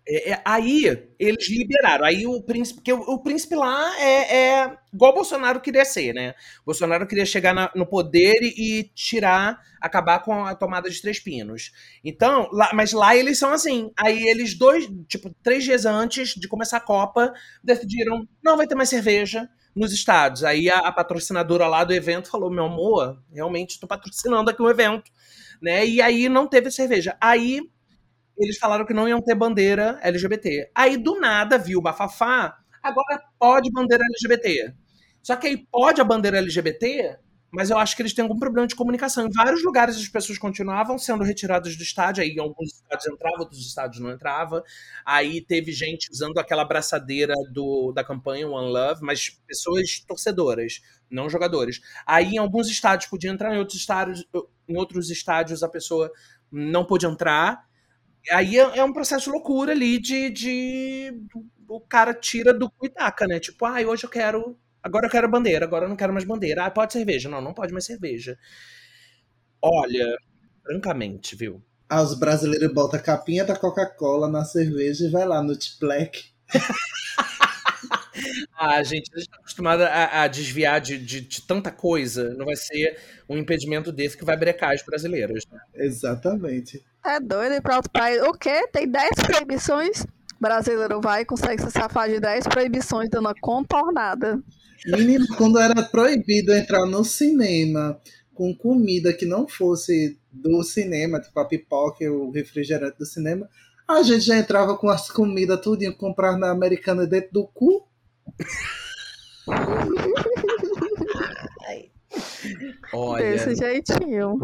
Speaker 3: É, é, aí eles liberaram. Aí o príncipe, porque o, o príncipe lá é, é igual Bolsonaro queria ser, né? Bolsonaro queria chegar na- no poder e, e tirar, acabar com a tomada de três pinos. Então, lá, mas lá eles são assim. Aí eles dois, tipo, três dias antes de começar a Copa, decidiram não vai ter mais cerveja nos estádios. Aí a, a patrocinadora lá do evento falou: meu amor, realmente estou patrocinando aqui um evento, né? E aí não teve cerveja. Aí eles falaram que não iam ter bandeira LGBT. Aí do nada viu o bafafá, agora pode bandeira LGBT. Só que aí pode a bandeira LGBT, mas eu acho que eles têm algum problema de comunicação. Em vários lugares as pessoas continuavam sendo retiradas do estádio, aí alguns estádios entrava, outros estádios não entrava. Aí teve gente usando aquela abraçadeira do, da campanha One Love, mas pessoas torcedoras, não jogadores. Aí em alguns estádios podia entrar, em outros estádios, em outros estádios a pessoa não pôde entrar. Aí é é um processo loucura ali de, de o cara tira do cu e taca, né? Tipo, ah, hoje eu quero Agora eu quero bandeira, agora eu não quero mais bandeira. Ah, pode cerveja. Não, não pode mais cerveja. Olha, francamente, viu?
Speaker 1: Ah, os brasileiros botam a capinha da Coca-Cola na cerveja e vai lá no Tiplec. *laughs*
Speaker 3: Ah, gente, a gente tá acostumado a, a desviar de, de, de tanta coisa. Não vai ser um impedimento desse que vai brecar os brasileiros. né?
Speaker 1: Exatamente.
Speaker 2: É doido ir pra outro país. O quê? Tem 10 proibições? Brasileiro vai e consegue se safar de 10 proibições dando uma contornada.
Speaker 1: Menino, quando era proibido entrar no cinema com comida que não fosse do cinema, tipo a pipoca e o refrigerante do cinema, a gente já entrava com as comidas tudinho comprar na americana dentro do cu.
Speaker 3: Olha.
Speaker 2: Desse jeitinho.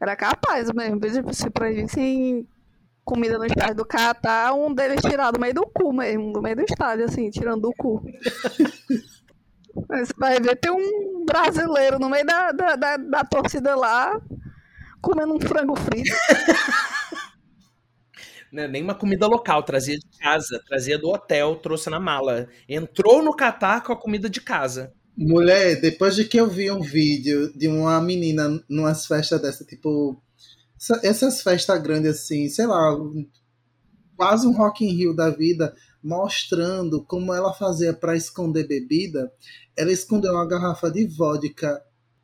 Speaker 2: Era capaz mesmo. Se proibissem comida no estádio do Catar, um deles tirado do meio do cu mesmo, do meio do estádio, assim, tirando do cu. Mas você vai ver, tem um brasileiro no meio da, da, da, da torcida lá, comendo um frango frito. *laughs*
Speaker 3: Não é nem uma comida local, trazia de casa, trazia do hotel, trouxe na mala. Entrou no Catar com a comida de casa.
Speaker 1: Mulher, depois de que eu vi um vídeo de uma menina numas festas dessa, tipo, essas festas grandes assim, sei lá, um- quase um Rock in Rio da vida, mostrando como ela fazia para esconder bebida, ela escondeu uma garrafa de vodka,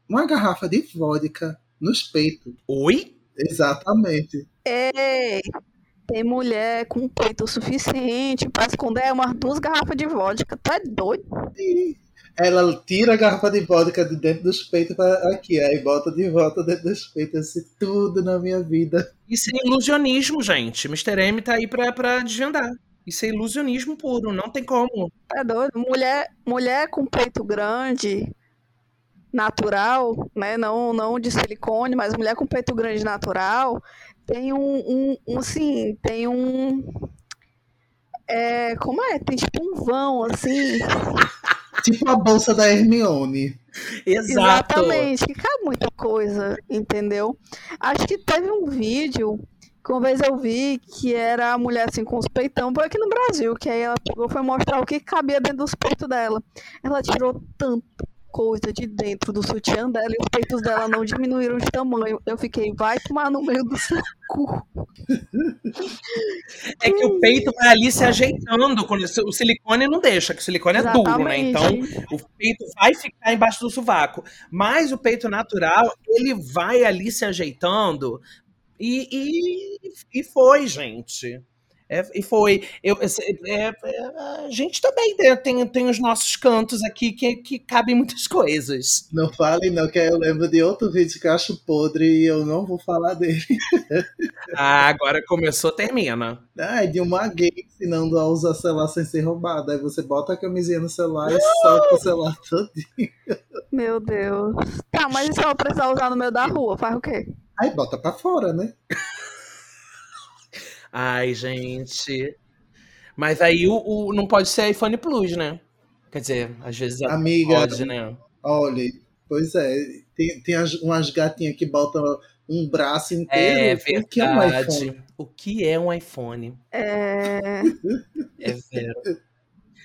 Speaker 1: uma garrafa de vodka nos peitos.
Speaker 3: Oi?
Speaker 1: Exatamente.
Speaker 2: Ei, tem mulher com peito suficiente pra esconder umas duas garrafas de vodka. É doido?
Speaker 1: E ela tira a garrafa de vodka de dentro dos peitos para aqui, aí bota de volta dentro dos peitos, assim, tudo na minha vida.
Speaker 3: Isso é ilusionismo, gente. Mr. M tá aí pra, pra desvendar. Isso é ilusionismo puro, não tem como.
Speaker 2: É doido. Mulher, mulher com peito grande, natural, né? Não, não de silicone, mas mulher com peito grande natural, tem um, um, um sim, tem um. É, como é? Tem tipo um vão, assim.
Speaker 1: Tipo a bolsa da Hermione.
Speaker 3: Exato.
Speaker 2: Exatamente, que cabe muita coisa, entendeu? Acho que teve um vídeo que uma vez eu vi que era a mulher assim com os peitão, por aqui no Brasil, que aí ela pegou foi mostrar o que cabia dentro dos peitos dela. Ela tirou tanta coisa de dentro do sutiã dela e os peitos dela não diminuíram de tamanho. Eu fiquei, vai tomar no meio do seu *laughs* cu.
Speaker 3: É que o peito vai ali se ajeitando. quando O silicone não deixa, que o silicone é duro, né? Então
Speaker 2: Exatamente.
Speaker 3: o peito vai ficar embaixo do sovaco. Mas o peito natural, ele vai ali se ajeitando. E, e, e foi, gente. É, e foi. Eu, é, é, a gente também tem, tem, tem os nossos cantos aqui que, que cabem muitas *laughs* coisas.
Speaker 1: Não fale não, que aí eu lembro de outro vídeo que eu acho podre e eu não vou falar dele.
Speaker 3: Ah, agora começou, termina.
Speaker 1: Ah, é de uma gay ensinando a usar celular sem ser roubado. Aí você bota a camisinha no celular e solta o celular todinho.
Speaker 2: Meu Deus. Tá, mas e se ela precisar usar no meio da rua, faz o quê?
Speaker 1: Aí bota pra fora, né?
Speaker 3: Ai, gente. Mas aí o, o- não pode ser iPhone Plus, né? Quer dizer, às vezes
Speaker 1: Amiga,
Speaker 3: pode, né?
Speaker 1: olha, pois é, tem, tem as- umas gatinhas que botam um braço
Speaker 3: É
Speaker 1: inteiro. O que é um iPhone?
Speaker 3: verdade. O que é um iPhone?
Speaker 2: É.
Speaker 3: É vero.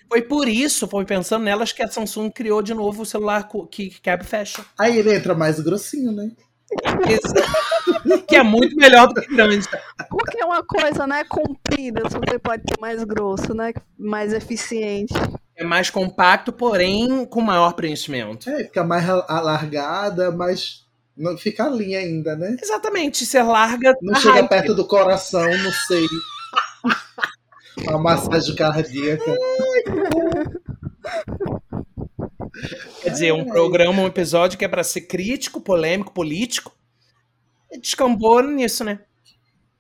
Speaker 3: Foi por isso, foi pensando nelas, que a Samsung criou de novo o celular que, que abre e fecha.
Speaker 1: Aí ele entra mais grossinho, né? *laughs*
Speaker 3: Que é muito melhor do que grande.
Speaker 2: Porque é uma coisa, né, comprida, você pode ter mais grosso, né, mais eficiente.
Speaker 3: É mais compacto, porém com maior preenchimento.
Speaker 1: É, fica mais alargada, mas não fica a linha ainda, né?
Speaker 3: Exatamente, você larga.
Speaker 1: Não
Speaker 3: a
Speaker 1: chega
Speaker 3: hype.
Speaker 1: perto do coração, não sei. *laughs* Uma massagem cardíaca.
Speaker 3: Quer dizer, um programa, um episódio que é pra ser crítico, polêmico, político. Descambou nisso, né?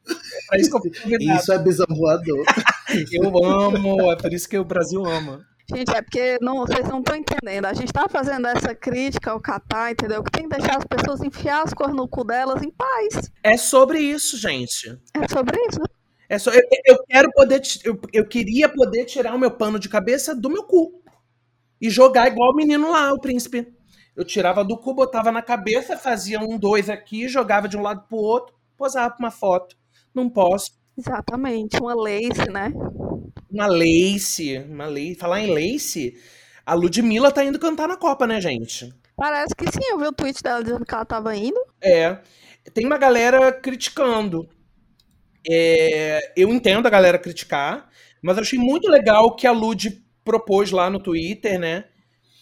Speaker 3: É pra isso.
Speaker 1: Isso é bisão voador. *laughs*
Speaker 3: Eu amo, é por isso que o Brasil ama.
Speaker 2: Gente, é porque não, vocês não estão entendendo. A gente tá fazendo essa crítica ao Catar, entendeu? Que tem que deixar as pessoas enfiar as coisas no cu delas em paz.
Speaker 3: É sobre isso, gente.
Speaker 2: É sobre isso.
Speaker 3: É só, eu, eu quero poder. Eu, eu queria poder tirar o meu pano de cabeça do meu cu. E jogar igual o menino lá, o príncipe. Eu tirava do cu, botava na cabeça, fazia um dois aqui, jogava de um lado pro outro, posava pra uma foto. Não posso.
Speaker 2: Exatamente. Uma lace, né?
Speaker 3: Uma lace, uma lace. Falar em lace, a Ludmilla tá indo cantar na Copa, né, gente?
Speaker 2: Parece que sim, eu vi o tweet dela dizendo que ela tava indo.
Speaker 3: É. Tem uma galera criticando. É, eu entendo a galera criticar, mas eu achei muito legal que a Lud propôs lá no Twitter, né?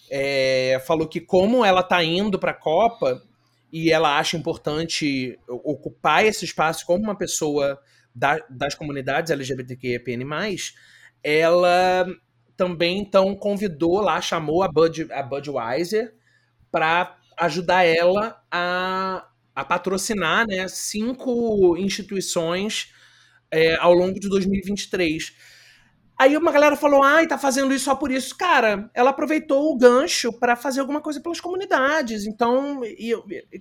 Speaker 3: É, falou que como ela tá indo pra Copa e ela acha importante ocupar esse espaço como uma pessoa da- das comunidades LGBTQIAPN+, ela também então convidou lá, chamou a, Bud, a Budweiser para ajudar ela a, a patrocinar né, cinco instituições é, ao longo de 2023. Aí uma galera falou, ai, tá fazendo isso só por isso. Cara, ela aproveitou o gancho para fazer alguma coisa pelas comunidades. Então, e,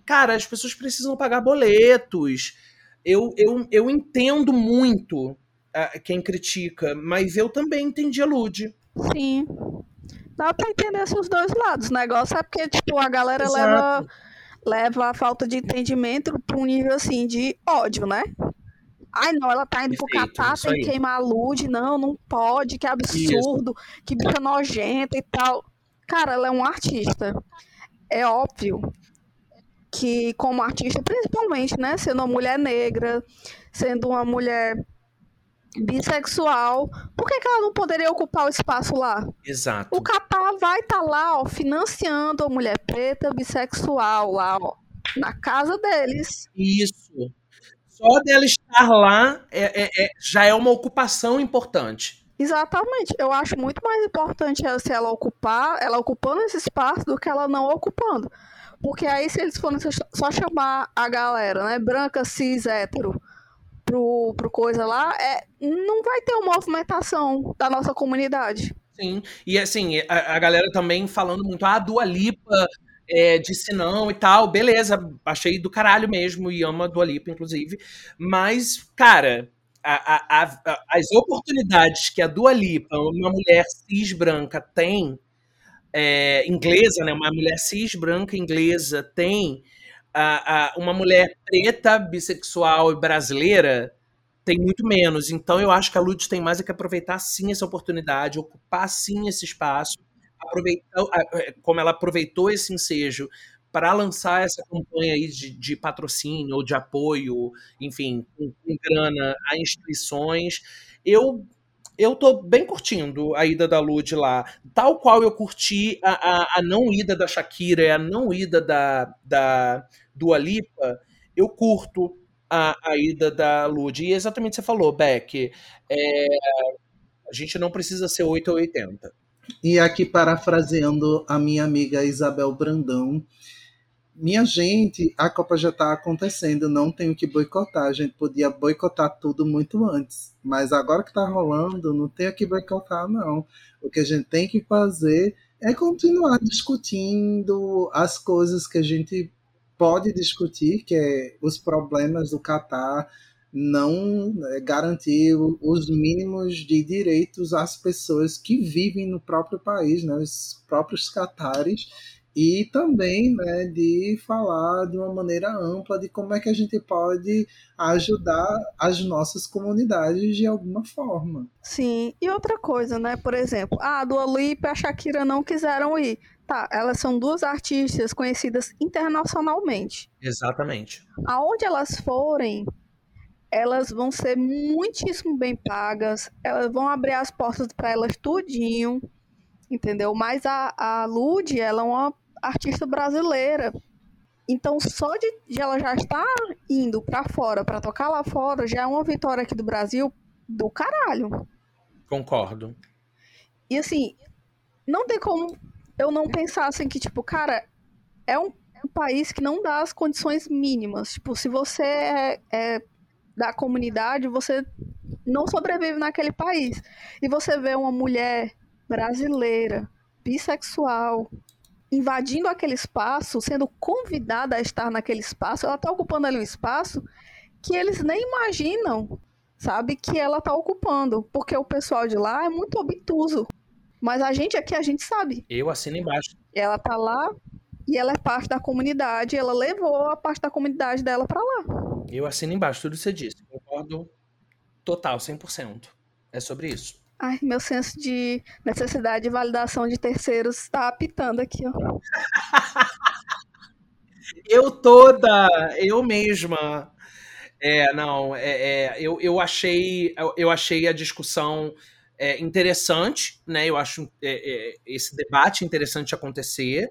Speaker 3: cara, as pessoas precisam pagar boletos. Eu, eu, eu entendo muito uh, quem critica, mas eu também entendi a Lud.
Speaker 2: Sim. Dá pra entender esses dois lados. O negócio é porque, tipo, a galera leva, leva a falta de entendimento pra um nível assim de ódio, né? Ai, não, ela tá indo Perfeito, pro Catar, tem que queimar a luz. Não, não pode, que absurdo, isso. que bicha nojenta e tal. Cara, ela é um artista. É óbvio que, como artista, principalmente, né, sendo uma mulher negra, sendo uma mulher bissexual, por que, que ela não poderia ocupar o espaço lá?
Speaker 3: Exato.
Speaker 2: O Catar vai estar tá lá, ó, financiando a mulher preta bissexual lá, ó, na casa deles.
Speaker 3: Isso só dela estar lá é, é, é, já é uma ocupação importante.
Speaker 2: Exatamente. Eu acho muito mais importante se ela ocupar, ela ocupando esse espaço do que ela não ocupando. Porque aí, se eles forem só chamar a galera, né, branca, cis, hétero, pro, pro coisa lá, é, não vai ter uma movimentação da nossa comunidade.
Speaker 3: Sim, e assim, a, a galera também falando muito, ah, a Dua Lipa é, disse não e tal, beleza, achei do caralho mesmo e ama a Lipa, inclusive. Mas, cara, a, a, a, as oportunidades que a Dua Lipa, uma mulher cis branca, tem, é, inglesa, né, uma mulher cis branca inglesa tem, a, uma mulher preta, bissexual e brasileira tem muito menos. Então eu acho que a Lud tem mais é que aproveitar sim essa oportunidade, ocupar sim esse espaço aproveitou, é, como ela aproveitou esse ensejo para lançar essa campanha aí de, de, patrocínio ou de apoio, enfim, com, com grana a instituições, eu eu tô bem curtindo a ida da Lud lá, tal qual eu curti a, a, a não ida da Shakira e a não ida da, da Dua Lipa, eu curto a, a ida da Lud. E exatamente o que você falou, Beck, é, a gente não precisa ser 8 ou 80.
Speaker 1: E aqui, parafraseando a minha amiga Isabel Brandão, minha gente, a Copa já está acontecendo, não tenho que boicotar. A gente podia boicotar tudo muito antes. Mas agora que está rolando, não tenho que boicotar, não. O que a gente tem que fazer é continuar discutindo as coisas que a gente pode discutir, que é os problemas do Catar, não é, garantir os mínimos de direitos às pessoas que vivem no próprio país, né, os próprios catares, e também né, de falar de uma maneira ampla de como é que a gente pode ajudar as nossas comunidades de alguma forma.
Speaker 2: Sim, e outra coisa, né? Por exemplo, a Dua Lipa e a Shakira não quiseram ir. Tá, elas são duas artistas conhecidas internacionalmente.
Speaker 3: Exatamente.
Speaker 2: Aonde elas forem, elas vão ser muitíssimo bem pagas, elas vão abrir as portas para elas tudinho, entendeu? Mas a, a Lud, ela é uma artista brasileira. Então, só de, de ela já estar indo para fora, para tocar lá fora, já é uma vitória aqui do Brasil do caralho.
Speaker 3: Concordo.
Speaker 2: E assim, não tem como eu não pensar assim que, tipo, cara, é um, é um país que não dá as condições mínimas. Tipo, se você é, é da comunidade, você não sobrevive naquele país. E você vê uma mulher brasileira, bissexual, invadindo aquele espaço, sendo convidada a estar naquele espaço, ela está ocupando ali um espaço que eles nem imaginam, sabe, que ela está ocupando, porque o pessoal de lá é muito obtuso. Mas a gente aqui, a gente sabe.
Speaker 3: Eu assino embaixo.
Speaker 2: Ela tá lá e ela é parte da comunidade, ela levou a parte da comunidade dela para lá.
Speaker 3: Eu assino embaixo tudo que você disse. Concordo total, 100%. É sobre isso.
Speaker 2: Ai, meu senso de necessidade de validação de terceiros está apitando aqui, ó. *laughs*
Speaker 3: eu toda, eu mesma. É, não, é, é, eu, eu, achei, eu, eu achei a discussão é, interessante, né? Eu acho é, é, esse debate interessante acontecer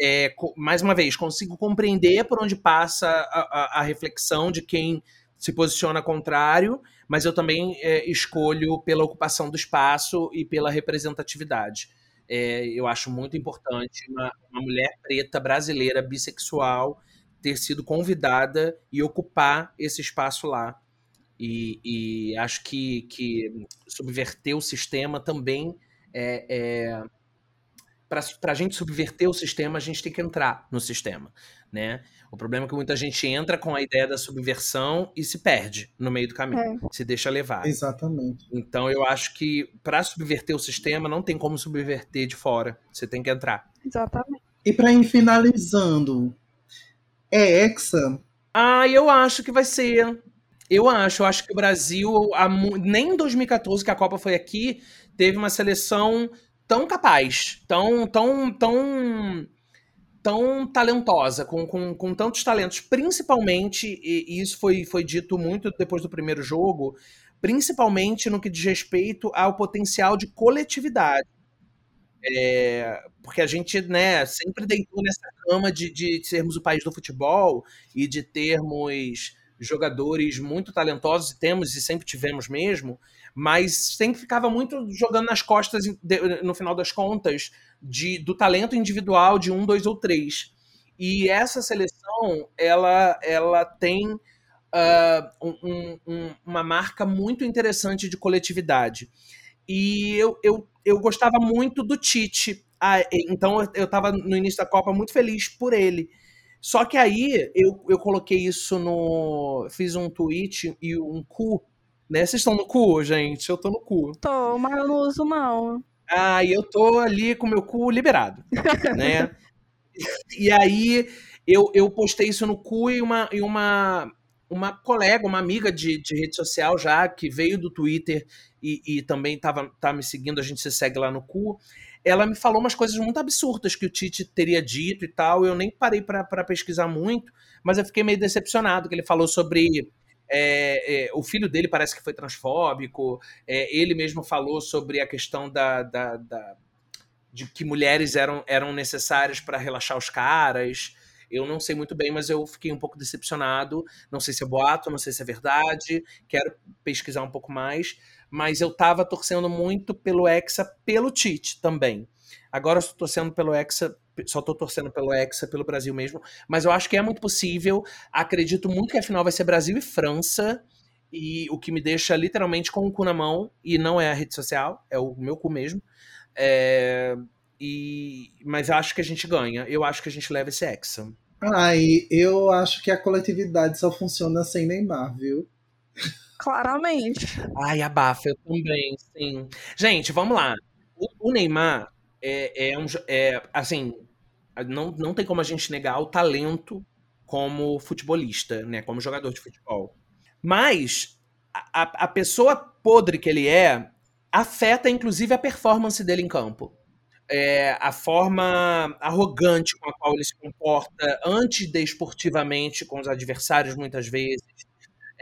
Speaker 3: é, mais uma vez, consigo compreender por onde passa a, a, a, reflexão de quem se posiciona contrário, mas eu também é, escolho pela ocupação do espaço e pela representatividade. É, eu acho muito importante uma, uma mulher preta brasileira bissexual ter sido convidada e ocupar esse espaço lá. E, e acho que, que subverter o sistema também é, é para a gente subverter o sistema, a gente tem que entrar no sistema, né? O problema é que muita gente entra com a ideia da subversão e se perde no meio do caminho, é. se deixa levar.
Speaker 1: Exatamente.
Speaker 3: Então eu acho que para subverter o sistema não tem como subverter de fora, você tem que entrar.
Speaker 2: Exatamente.
Speaker 1: E para ir finalizando, é Hexa?
Speaker 3: Ah, eu acho que vai ser. Eu acho, eu acho que o Brasil, nem em 2014 que a Copa foi aqui, teve uma seleção tão capaz, tão, tão, tão, tão talentosa, com, com, com tantos talentos, principalmente, e, isso foi, foi dito muito depois do primeiro jogo, principalmente no que diz respeito ao potencial de coletividade. É, porque a gente né, sempre deitou nessa cama de, de sermos o país do futebol e de termos jogadores muito talentosos, e temos e sempre tivemos mesmo, mas sempre ficava muito jogando nas costas, no final das contas, de, do talento individual de um, dois ou três. E essa seleção, ela, ela tem uh, um, um, uma marca muito interessante de coletividade. E eu, eu, eu gostava muito do Tite. Ah, então eu estava no início da Copa muito feliz por ele. Só que aí eu, eu coloquei isso no. Fiz um tweet e um cu né? Vocês estão no cu, gente? Eu tô no cu.
Speaker 2: Tô, mas eu não uso, não.
Speaker 3: Ah, e eu tô ali com meu cu liberado, né? *laughs* e aí eu, eu postei isso no cu e uma, e uma, uma colega, uma amiga de, de rede social já, que veio do Twitter e, e também tava, tá me seguindo, a gente se segue lá no cu, ela me falou umas coisas muito absurdas que o Tite teria dito e tal. Eu nem parei para pesquisar muito, mas eu fiquei meio decepcionado que ele falou sobre é, é, o filho dele parece que foi transfóbico. É, ele mesmo falou sobre a questão da, da, da de que mulheres eram, eram necessárias para relaxar os caras. Eu não sei muito bem, mas eu fiquei um pouco decepcionado. Não sei se é boato, não sei se é verdade. Quero pesquisar um pouco mais. Mas eu estava torcendo muito pelo Hexa, pelo Tite também. Agora eu estou torcendo pelo Hexa só tô torcendo pelo Hexa, pelo Brasil mesmo. Mas eu acho que é muito possível. Acredito muito que a final vai ser Brasil e França. E o que me deixa literalmente com o cu na mão. E não é a rede social, é o meu cu mesmo. É, e, mas acho que a gente ganha. Eu acho que a gente leva esse Hexa.
Speaker 1: Ai, eu acho que a coletividade só funciona sem Neymar, viu? *laughs*
Speaker 2: Claramente.
Speaker 3: Ai, abafa, eu também, sim. Gente, vamos lá. O, o Neymar é, é, um, é assim, não, não tem como a gente negar o talento como futebolista, né? Como jogador de futebol. Mas a, a pessoa podre que ele é afeta, inclusive, a performance dele em campo. É, a forma arrogante com a qual ele se comporta antidesportivamente com os adversários, muitas vezes,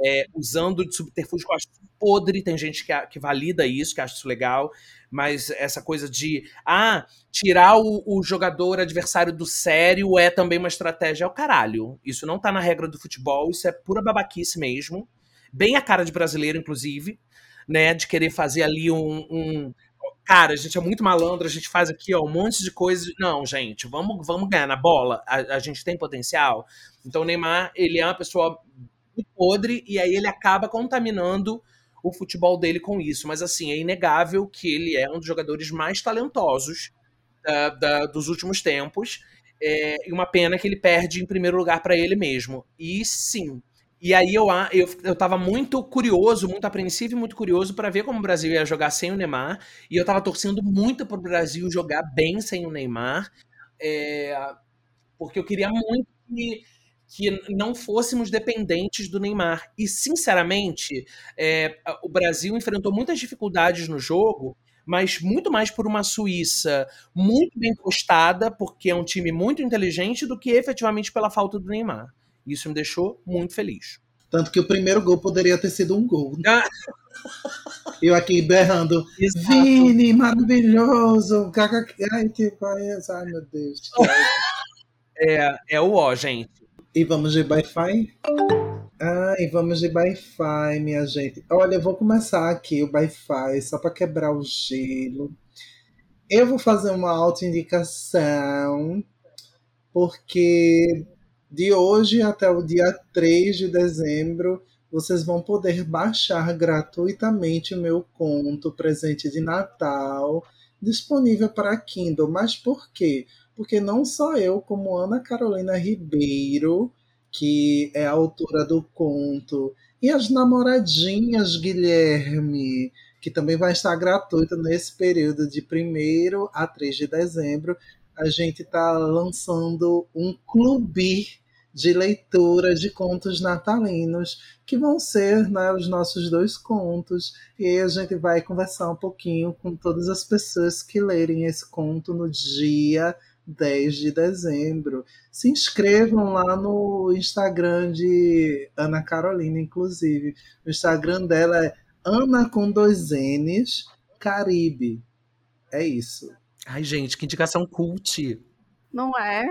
Speaker 3: é, usando de subterfúgio que eu acho podre, tem gente que, que valida isso, que acha isso legal, mas essa coisa de ah, tirar o, o, jogador adversário do sério é também uma estratégia. É o caralho. Isso não tá na regra do futebol, isso é pura babaquice mesmo. Bem a cara de brasileiro, inclusive, né? De querer fazer ali um. um... Cara, a gente é muito malandro, a gente faz aqui ó, um monte de coisas. Não, gente, vamos, vamos ganhar na bola. A, a gente tem potencial. Então o Neymar, ele é uma pessoa muito podre e aí ele acaba contaminando o futebol dele com isso. Mas, assim, é inegável que ele é um dos jogadores mais talentosos da, da, dos últimos tempos. É, e uma pena que ele perde em primeiro lugar para ele mesmo. E sim. E aí eu, eu, eu tava muito curioso, muito apreensivo e muito curioso para ver como o Brasil ia jogar sem o Neymar. E eu tava torcendo muito pro Brasil jogar bem sem o Neymar. É, porque eu queria muito que que não fôssemos dependentes do Neymar. E, sinceramente, é, o Brasil enfrentou muitas dificuldades no jogo, mas muito mais por uma Suíça muito bem postada, porque é um time muito inteligente, do que efetivamente pela falta do Neymar. Isso me deixou muito feliz.
Speaker 1: Tanto que o primeiro gol poderia ter sido um gol. Ah. Eu aqui berrando, Exato. Vini, maravilhoso! Ai, que país, ai meu Deus. *laughs*
Speaker 3: É, é o ó, gente.
Speaker 1: E vamos de Wi-Fi? Ai, vamos de Wi-Fi, minha gente. Olha, eu vou começar aqui o Wi-Fi só para quebrar o gelo. Eu vou fazer uma autoindicação, porque de hoje até o dia 3 de dezembro vocês vão poder baixar gratuitamente o meu conto Presente de Natal, disponível para Kindle. Mas por quê? Porque não só eu, como Ana Carolina Ribeiro, que é a autora do conto, e as namoradinhas Guilherme, que também vai estar gratuita nesse período de 1 a 3 de dezembro, a gente está lançando um clube de leitura de contos natalinos, que vão ser né, os nossos dois contos. E aí a gente vai conversar um pouquinho com todas as pessoas que lerem esse conto no dia 10 de dezembro. Se inscrevam lá no Instagram de Ana Carolina, inclusive. O Instagram dela é Ana com dois N's Caribe. É isso.
Speaker 3: Ai, gente, que indicação cult.
Speaker 2: Não é?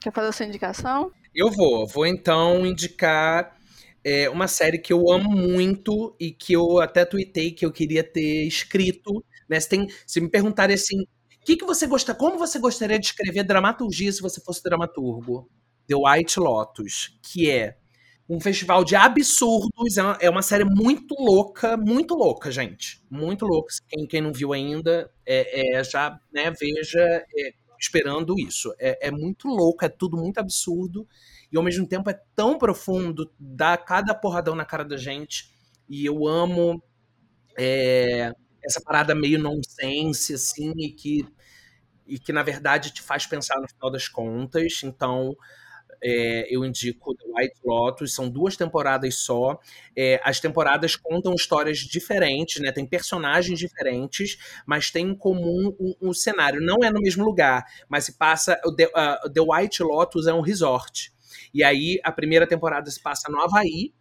Speaker 2: Quer fazer a sua indicação?
Speaker 3: Eu vou. Vou então indicar é, uma série que eu amo muito e que eu até tuitei que eu queria ter escrito. Né? Se, tem, se me perguntarem assim, que, que você gosta, como você gostaria de escrever dramaturgia se você fosse dramaturgo? The White Lotus, que é um festival de absurdos, é uma, é uma série muito louca, muito louca, gente. Muito louca. Quem, quem não viu ainda, é, é já né, veja é, esperando isso. É, é muito louco, é tudo muito absurdo e ao mesmo tempo é tão profundo, dá cada porradão na cara da gente. E eu amo é, essa parada meio nonsense, assim, e que, e que na verdade te faz pensar no final das contas. Então, é, eu indico The White Lotus, são duas temporadas só. É, as temporadas contam histórias diferentes, né? Tem personagens diferentes, mas tem em comum um, um cenário. Não é no mesmo lugar, mas se passa. The, uh, The White Lotus é um resort. E aí a primeira temporada se passa no Havaí,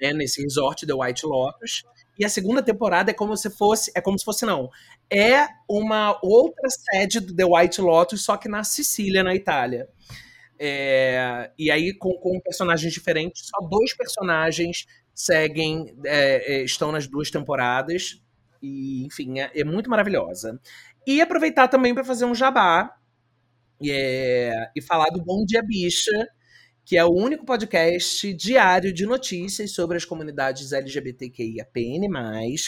Speaker 3: né, nesse resort The White Lotus. E a segunda temporada é como se fosse, é como se fosse não, é uma outra sede do The White Lotus, só que na Sicília, na Itália. É, e aí com, com personagens diferentes, só dois personagens seguem, é, é estão nas duas temporadas. E, enfim, é, é muito maravilhosa. E aproveitar também para fazer um jabá é, e falar do Bom Dia Bicha, que é o único podcast diário de notícias sobre as comunidades LGBTQIAPN+,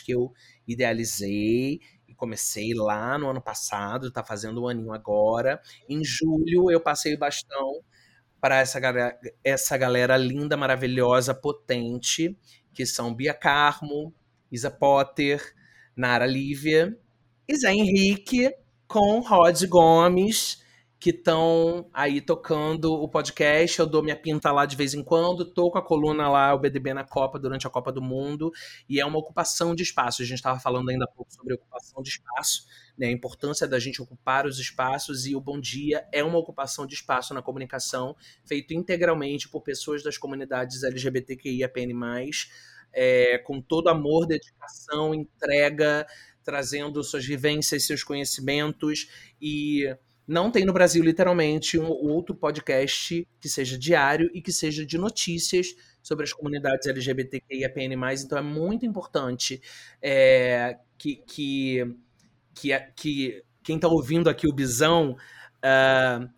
Speaker 3: que eu idealizei e comecei lá no ano passado, está fazendo um aninho agora. Em julho eu passei o bastão para essa, essa galera linda, maravilhosa, potente, que são Bia Carmo, Isa Potter, Nara Lívia e Zé Henrique com Rod Gomes, que estão aí tocando o podcast. Eu dou minha pinta lá de vez em quando, tô com a coluna lá, o BDB na Copa, durante a Copa do Mundo, e é uma ocupação de espaço. A gente estava falando ainda há pouco sobre ocupação de espaço, né, a importância da gente ocupar os espaços, e o Bom Dia é uma ocupação de espaço na comunicação, feito integralmente por pessoas das comunidades LGBTQIAPN+, é, com todo amor, dedicação, entrega, trazendo suas vivências, seus conhecimentos e não tem no Brasil, literalmente, um outro podcast que seja diário e que seja de notícias sobre as comunidades LGBTQIAPN+. Então é muito importante é, que, que, que, que quem está ouvindo aqui o Bisão uh,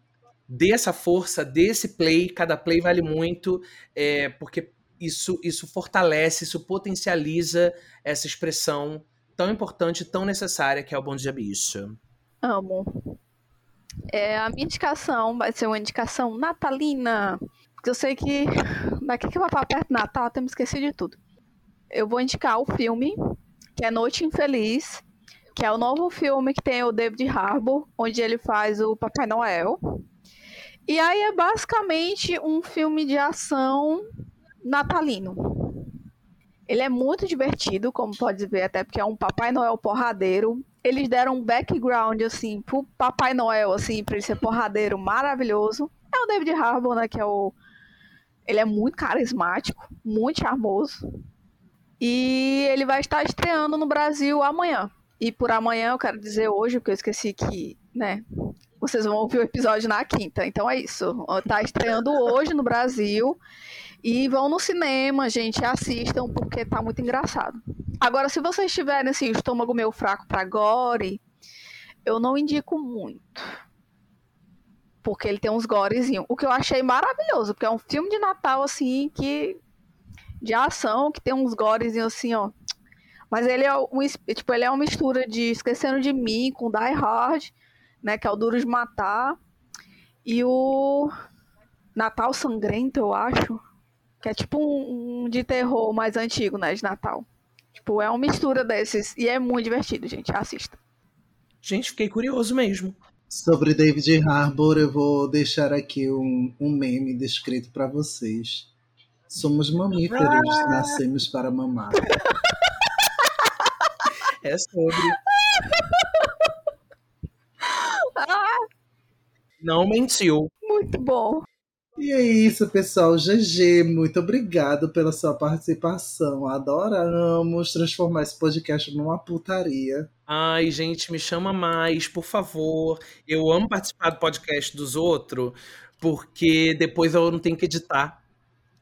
Speaker 3: dê essa força, dê esse play. Cada play vale muito, é, porque isso, isso fortalece, isso potencializa essa expressão tão importante, tão necessária que é o Bom Dia Bicho.
Speaker 2: Amo. É, a minha indicação vai ser uma indicação natalina. Eu sei que daqui que vai para perto do Natal, temos esquecido de tudo. Eu vou indicar o filme, que é Noite Infeliz, que é o novo filme que tem o David Harbour, onde ele faz o Papai Noel. E aí é basicamente um filme de ação natalino. Ele é muito divertido, como pode ver, até porque é um Papai Noel porradeiro. Eles deram um background, assim, pro Papai Noel, assim, pra ele ser porradeiro maravilhoso. É o David Harbour, né, que é o... Ele é muito carismático, muito charmoso. E ele vai estar estreando no Brasil amanhã. E por amanhã eu quero dizer hoje, porque eu esqueci que, né, vocês vão ouvir o episódio na quinta. Então é isso. Tá estreando hoje no Brasil. E vão no cinema, gente, assistam, porque tá muito engraçado. Agora, se vocês tiverem assim, estômago meio fraco pra gore, eu não indico muito. Porque ele tem uns gorezinhos. O que eu achei maravilhoso, porque é um filme de Natal, assim, que de ação, que tem uns gorezinhos assim, ó. Mas ele é, um, tipo, ele é uma mistura de Esquecendo de Mim com Die Hard, né? Que é o Duro de Matar. E o Natal Sangrento, eu acho. Que é tipo um, um de terror mais antigo, né? De Natal. Tipo, é uma mistura desses. E é muito divertido, gente. Assista.
Speaker 3: Gente, fiquei curioso mesmo.
Speaker 1: Sobre David Harbour, eu vou deixar aqui um, um meme descrito para vocês. Somos mamíferos, ah! nascemos para mamar.
Speaker 3: É sobre. *laughs*
Speaker 2: Ah!
Speaker 3: Não mentiu.
Speaker 2: Muito bom.
Speaker 1: E é isso, pessoal. GG, muito obrigado pela sua participação. Adoramos transformar esse podcast numa putaria.
Speaker 3: Ai, gente, me chama mais, por favor. Eu amo participar do podcast dos outros, porque depois eu não tenho que editar.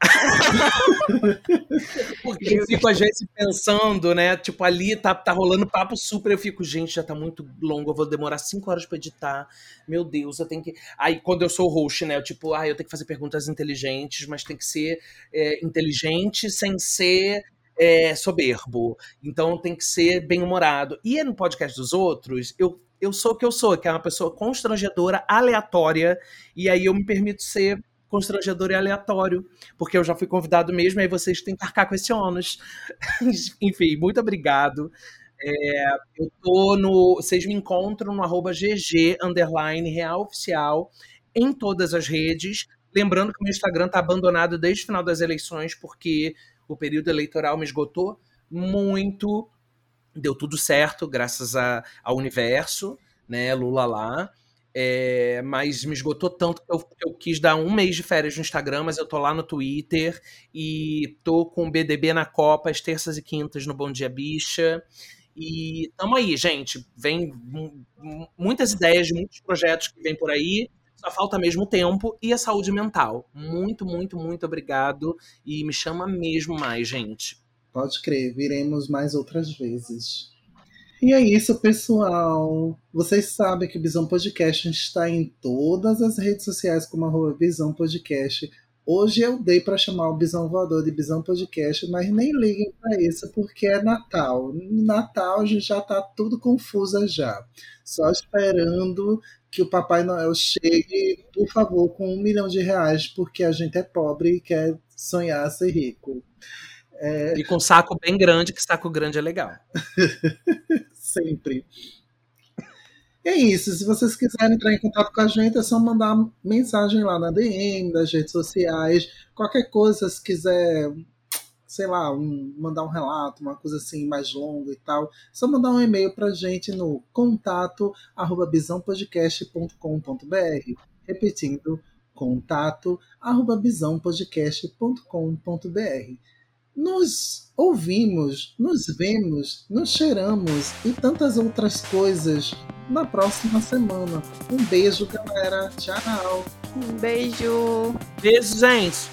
Speaker 3: *laughs* Porque eu fico às vezes pensando, né? Tipo, ali tá, tá rolando papo super. Eu fico, gente, já tá muito longo. Eu vou demorar cinco horas pra editar. Meu Deus, eu tenho que. Aí, quando eu sou host, né? Eu, tipo, ah, eu tenho que fazer perguntas inteligentes, mas tem que ser é, inteligente sem ser é, soberbo. Então tem que ser bem-humorado. E no podcast dos outros, eu, eu sou o que eu sou, que é uma pessoa constrangedora, aleatória, e aí eu me permito ser constrangedor e aleatório, porque eu já fui convidado mesmo, aí vocês têm que arcar com esse ônus. *laughs* Enfim, muito obrigado. É, eu tô no. Vocês me encontram no arroba GG underline real oficial em todas as redes. Lembrando que o meu Instagram tá abandonado desde o final das eleições, porque o período eleitoral me esgotou muito. Deu tudo certo, graças a, ao universo, né? Lula lá. É, mas me esgotou tanto que eu, eu, quis dar um mês de férias no Instagram, mas eu tô lá no Twitter e tô com o BDB na Copa, às terças e quintas no Bom Dia Bicha. E tamo aí, gente. Vem muitas ideias, muitos projetos que vem por aí. Só falta mesmo tempo e a saúde mental. Muito, muito, muito obrigado. E me chama mesmo mais, gente.
Speaker 1: Pode crer, viremos mais outras vezes. E é isso, pessoal. Vocês sabem que o Bisão Podcast está em todas as redes sociais como arroba Bisão Podcast. Hoje eu dei para chamar o Bisão Voador de Bisão Podcast, mas nem liguem para isso porque é Natal. Natal a gente já tá tudo confusa já. Só esperando que o Papai Noel chegue, por favor, com um milhão de reais, porque a gente é pobre e quer sonhar ser rico.
Speaker 3: É... E com saco bem grande, que saco grande é legal. *laughs*
Speaker 1: Sempre. É isso. Se vocês quiserem entrar em contato com a gente, é só mandar mensagem lá na DM, das redes sociais. Qualquer coisa, se quiser, sei lá, um, mandar um relato, uma coisa assim mais longa e tal, é só mandar um e-mail pra gente no contato arroba bisãopodcast.com.br. Repetindo, contato arroba bisãopodcast.com.br nos ouvimos, nos vemos, nos cheiramos e tantas outras coisas na próxima semana. Um beijo, galera. Tchau.
Speaker 2: Um beijo.
Speaker 3: Beijo, gente.